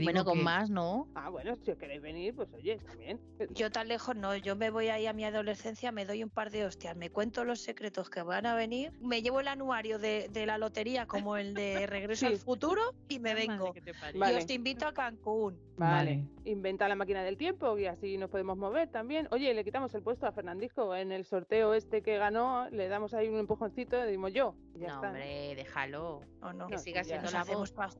Bueno, con que- más, ¿no? Ah, bueno, si os queréis venir, pues oye, también. Yo tan lejos no, yo me voy ahí a mi adolescencia, me doy un par de hostias, me cuento los secretos que van a venir, me llevo el anuario de, de la lotería como el de Regreso al. Futuro y me Madre vengo. que. Vale. Y os te invito a Cancún. Vale. Inventa la máquina del tiempo y así nos podemos mover también. Oye, le quitamos el puesto a Fernandisco. En el sorteo este que ganó, le damos ahí un empujoncito y dimos yo. y ya No, está. hombre, déjalo. ¿O no? Que No, siga siendo la voz. pa-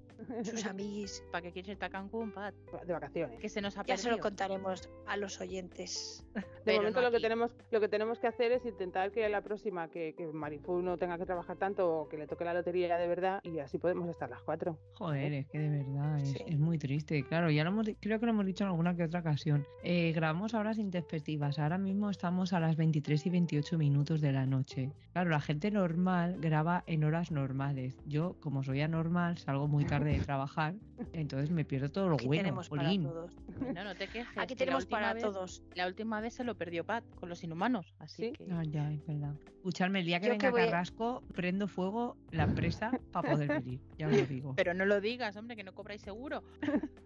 sus amiguis. ¿Para qué quieres irte a Cancún, Pat? De vacaciones. Que se nos ha Ya se lo contaremos a los oyentes. De Pero momento no lo que tenemos lo que tenemos que hacer es intentar que la próxima que, que Marifu no tenga que trabajar tanto o que le toque la lotería de verdad y así podemos estar las cuatro. Joder, es que de verdad es, Sí. es muy triste. Claro, ya lo hemos, creo que lo hemos dicho en alguna que otra ocasión. Eh, grabamos a horas intempestivas. Ahora mismo estamos a las 23 y 28 minutos de la noche. Claro, la gente normal graba en horas normales. Yo, como soy anormal, salgo muy tarde de trabajar, entonces me pierdo todo lo Aquí bueno. tenemos para todos. No, no te quejes. Aquí tenemos para vez- todos. La última vez se lo perdió Pat con los inhumanos, así Sí. que... Ah, ya, es verdad. Escuchadme, el día que Yo venga que voy Carrasco, prendo fuego la empresa para poder venir. Ya os lo digo. Pero no lo digas, hombre, que no cobráis seguro.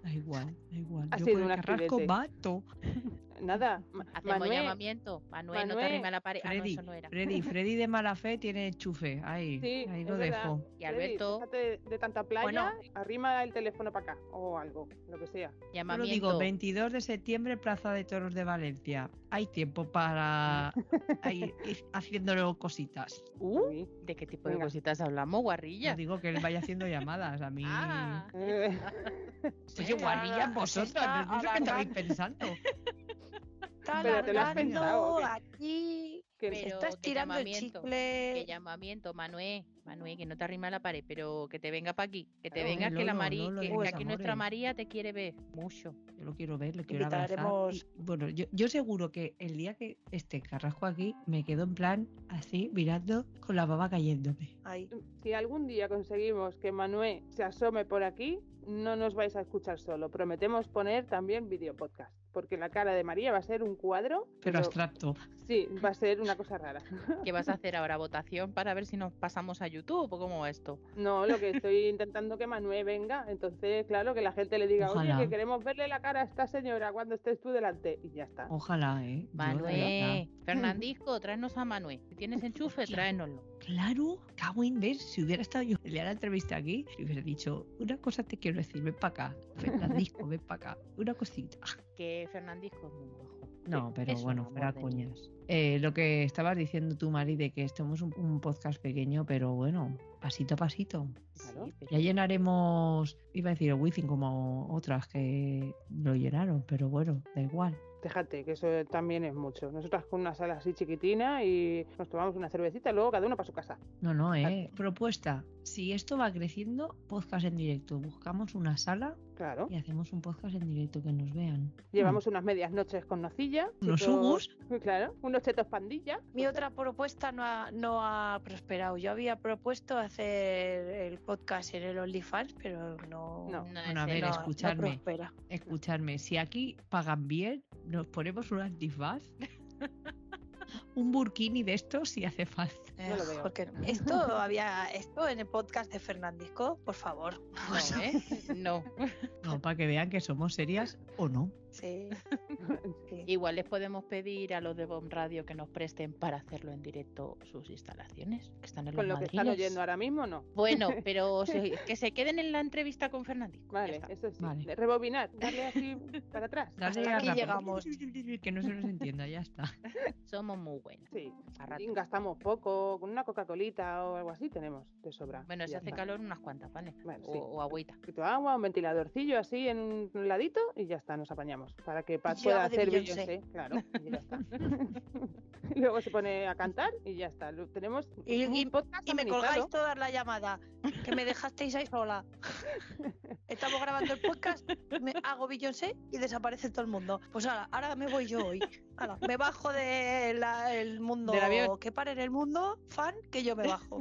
Da igual, da igual. Ha Yo sido por el un Carrasco mato. Nada, Hacemos Manuel, llamamiento. Manuel, no te Manuel, arrima la pared. Ah, no, Freddy, eso no era. Freddy, Freddy de mala fe tiene enchufe. Ahí, Sí, ahí lo verdad. dejo. Y Freddy, Alberto, de, de tanta playa, Bueno. arrima el teléfono para acá o algo, lo que sea. Yo lo llamamiento. digo, 22 de septiembre, Plaza de Toros de Valencia. Hay tiempo para ir haciéndolo cositas. Uh. ¿De qué tipo de Venga. cositas hablamos, Yo guarrilla? digo que él vaya haciendo llamadas a mí. Ah, Oye, guarrillas está no sé qué estabais alargando. pensando. Está Pero te lo has alargando pensado, ¿o qué? aquí. que- Pero Está que estirando el chicle. Que llamamiento, Manuel. Manuel, que no te arrima la pared, pero que te venga para aquí. Que te venga, que la María, que, aquí nuestra. María te quiere ver mucho. Yo lo quiero ver, lo quiero abrazar. Y, bueno, yo, yo seguro que el día que esté Carrasco aquí, me quedo en plan así, mirando con la baba cayéndome. Si algún día conseguimos que Manuel se asome por aquí, no nos vais a escuchar solo. Prometemos poner también video podcast, porque la cara de María va a ser un cuadro, Pero abstracto. sí, va a ser una cosa rara. ¿Qué vas a hacer ahora? ¿Votación para ver si nos pasamos a YouTube o cómo va esto? No, lo que estoy intentando que Manuel venga, entonces claro que la gente le diga, Ojalá. oye, que queremos verle la cara a esta señora cuando estés tú delante y ya está. Ojalá, ¿eh? Manuel, Fernandisco, tráenos a Manuel. Si tienes enchufe, tráenoslo. Claro, cago en ver, si hubiera estado yo de la entrevista aquí, le hubiera dicho, una cosa te quiero decir, ven para acá, Fernandisco, ven para acá, una cosita. Que Fernandisco es muy bajo. No, pero es bueno, fuera de coñas. Eh, lo que estabas diciendo tú, Mari, de que estemos un, un podcast pequeño, pero bueno, pasito a pasito. Claro. Sí, pero- Ya llenaremos, iba a decir el wifi como otras que lo llenaron, pero bueno, da igual. Fíjate que eso también es mucho. Nosotras con una sala así chiquitina y nos tomamos una cervecita y luego cada uno para su casa. No, no, eh. Propuesta. Si esto va creciendo, podcast en directo. Buscamos una sala Claro. y hacemos un podcast en directo que nos vean. Llevamos unas medias noches con nocilla. Unos hugus. Claro, unos chetos pandilla. Mi otra propuesta no ha, no ha prosperado. Yo había propuesto hacer el podcast en el OnlyFans, pero no, No. No, Bueno, a ver, no, prospera. Escuchadme, si aquí pagan bien, nos ponemos un antifaz, un burkini de estos si hace falta. No lo veo. Porque esto había esto en el podcast de Fernandisco, por favor. No, ¿eh? No. No, para que vean que somos serias o no. Sí. sí. Igual les podemos pedir a los de Bomb Radio que nos presten para hacerlo en directo sus instalaciones, que están en los Con lo que están oyendo ahora mismo, no. Bueno, pero se- que se queden en la entrevista con Fernandisco. ya Vale, eso sí. Vale. Rebobinar, darle así para atrás. Dale Hasta a aquí rápido. llegamos. Que no se nos entienda, ya está. Somos muy buenos. Sí, y gastamos poco, con una Coca-Colita o algo así tenemos de sobra. Bueno, si hace está. calor, unas cuantas, ¿vale? Bueno, o, sí. o agüita. Un poquito de agua, un ventiladorcillo así en un ladito y ya está, nos apañamos. Para que pueda hacer Beyoncé. Beyoncé, claro, y ya está. luego se pone a cantar y ya está. Lo- Tenemos Y- un y- podcast Y me colgáis toda la llamada, que me dejasteis ahí sola. Estamos grabando el podcast, me hago Beyoncé y desaparece todo el mundo. Pues ahora, ahora me voy yo hoy. Ala, me bajo del mundo. Del avión. Que pare en el mundo, fan, que yo me bajo.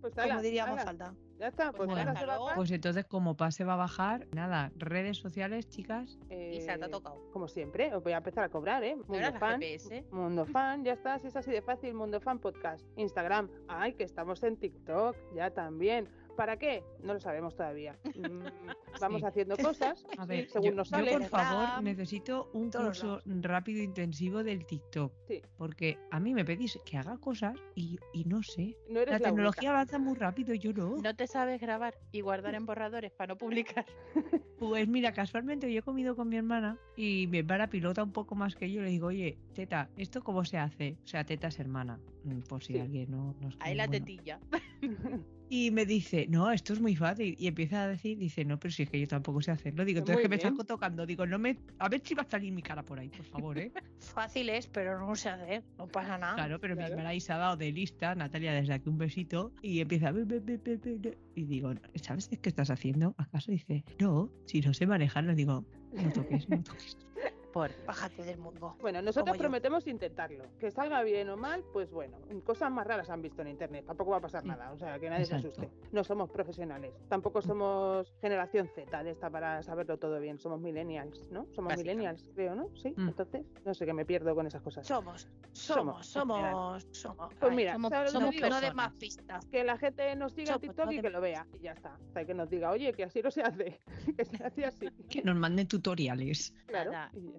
Pues Como ala, diría ala, Mafalda. Ya está, pues Bueno, ahora se va hasta Pat, Pues entonces, como pase va a bajar, nada, redes sociales, chicas. Y se te ha eh, tocado. Como siempre, os voy a empezar a cobrar, ¿eh? ¿No Mundo fan. GPS? Mundo Fan, ya está, si es así de fácil, Mundo Fan Podcast, Instagram, ay, que estamos en TikTok, ya también. ¿Para qué? No lo sabemos todavía. Mm, Vamos Sí. haciendo cosas A ver, según yo, nos yo, sale. por favor necesito un todos curso lados. rápido e intensivo del TikTok. Sí. Porque a mí me pedís que haga cosas y, y no sé. No eres La la, tecnología única. avanza muy rápido, yo no. No te sabes grabar y guardar en borradores para no publicar. Pues mira, casualmente hoy he comido con mi hermana y mi hermana pilota un poco más que yo. Le digo, oye, teta, ¿esto cómo se hace? O sea, teta es hermana, mm, por si Sí. alguien no nos Ahí la bueno. tetilla. Y me dice, no, esto es muy fácil. Y empieza a decir, dice, no, pero si es que yo tampoco sé hacerlo. Digo, entonces que me estás tocando. Digo, no me. A ver si va a salir mi cara por ahí, por favor, ¿eh? Fácil es, pero no se hace, no pasa nada. Claro, pero Claro. mi hermana ahí se ha dado de lista, Natalia, desde aquí un besito, y empieza. "Be, be, be, be, be, be". Y digo, ¿sabes qué estás haciendo? ¿Acaso dice, no, si no sé manejarlo? Digo, no toques, no toques. Por Bájate del mundo. Bueno, nosotros yo. prometemos intentarlo. Que salga bien o mal, pues bueno, cosas más raras han visto en internet. Tampoco va a pasar Sí. nada, o sea, que nadie Exacto. se asuste. No somos profesionales. Tampoco somos generación Z de esta para saberlo todo bien. Somos millennials, ¿no? Somos millennials, creo, ¿no? Sí, Mm. entonces, no sé que me pierdo con esas cosas. Somos, Somos, somos, somos, somos. Pues Ay, mira, somos- ¿sabes lo no, que somos digo? no personas. más pistas. que la gente nos siga en Somos, TikTok no y que lo vea. Y ya está. O sea, que nos diga, oye, que así no se hace. que se hace así. Que nos manden tutoriales. Claro. Nada. y ya.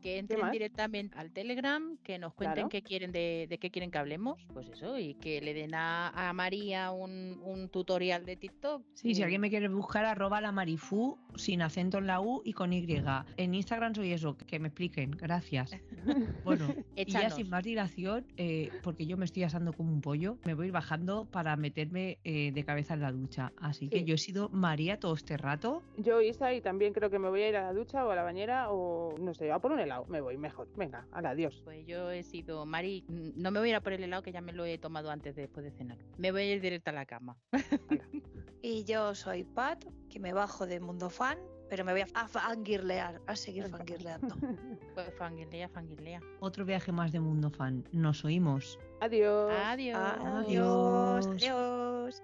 que entren directamente al Telegram, que nos cuenten Claro. qué quieren de, de qué quieren que hablemos, pues eso, y que le den a, a María un, un tutorial de TikTok. Sí, si y- alguien me quiere buscar, arroba la marifú, sin acento en la U y con Y. En Instagram soy eso, que me expliquen. Gracias. Bueno, y ya sin más dilación, eh, porque yo me estoy asando como un pollo, me voy bajando para meterme eh, de cabeza en la ducha. Así que Sí. yo he sido María todo este rato. Yo, Isa, y también creo que me voy a ir a la ducha o a la bañera o no sé, a por un helado. Me voy mejor. Venga, adiós. Pues yo he sido Mari, no me voy a ir a por el helado que ya me lo he tomado antes de después de cenar. Me voy a ir directa a la cama. Y yo soy Pat, que me bajo de Mundo Fan, pero me voy a fangirlear, a seguir fangirleando. Pues fanguilea. Otro viaje más de Mundo Fan. Nos oímos. Adiós. Adiós. Adiós, adiós.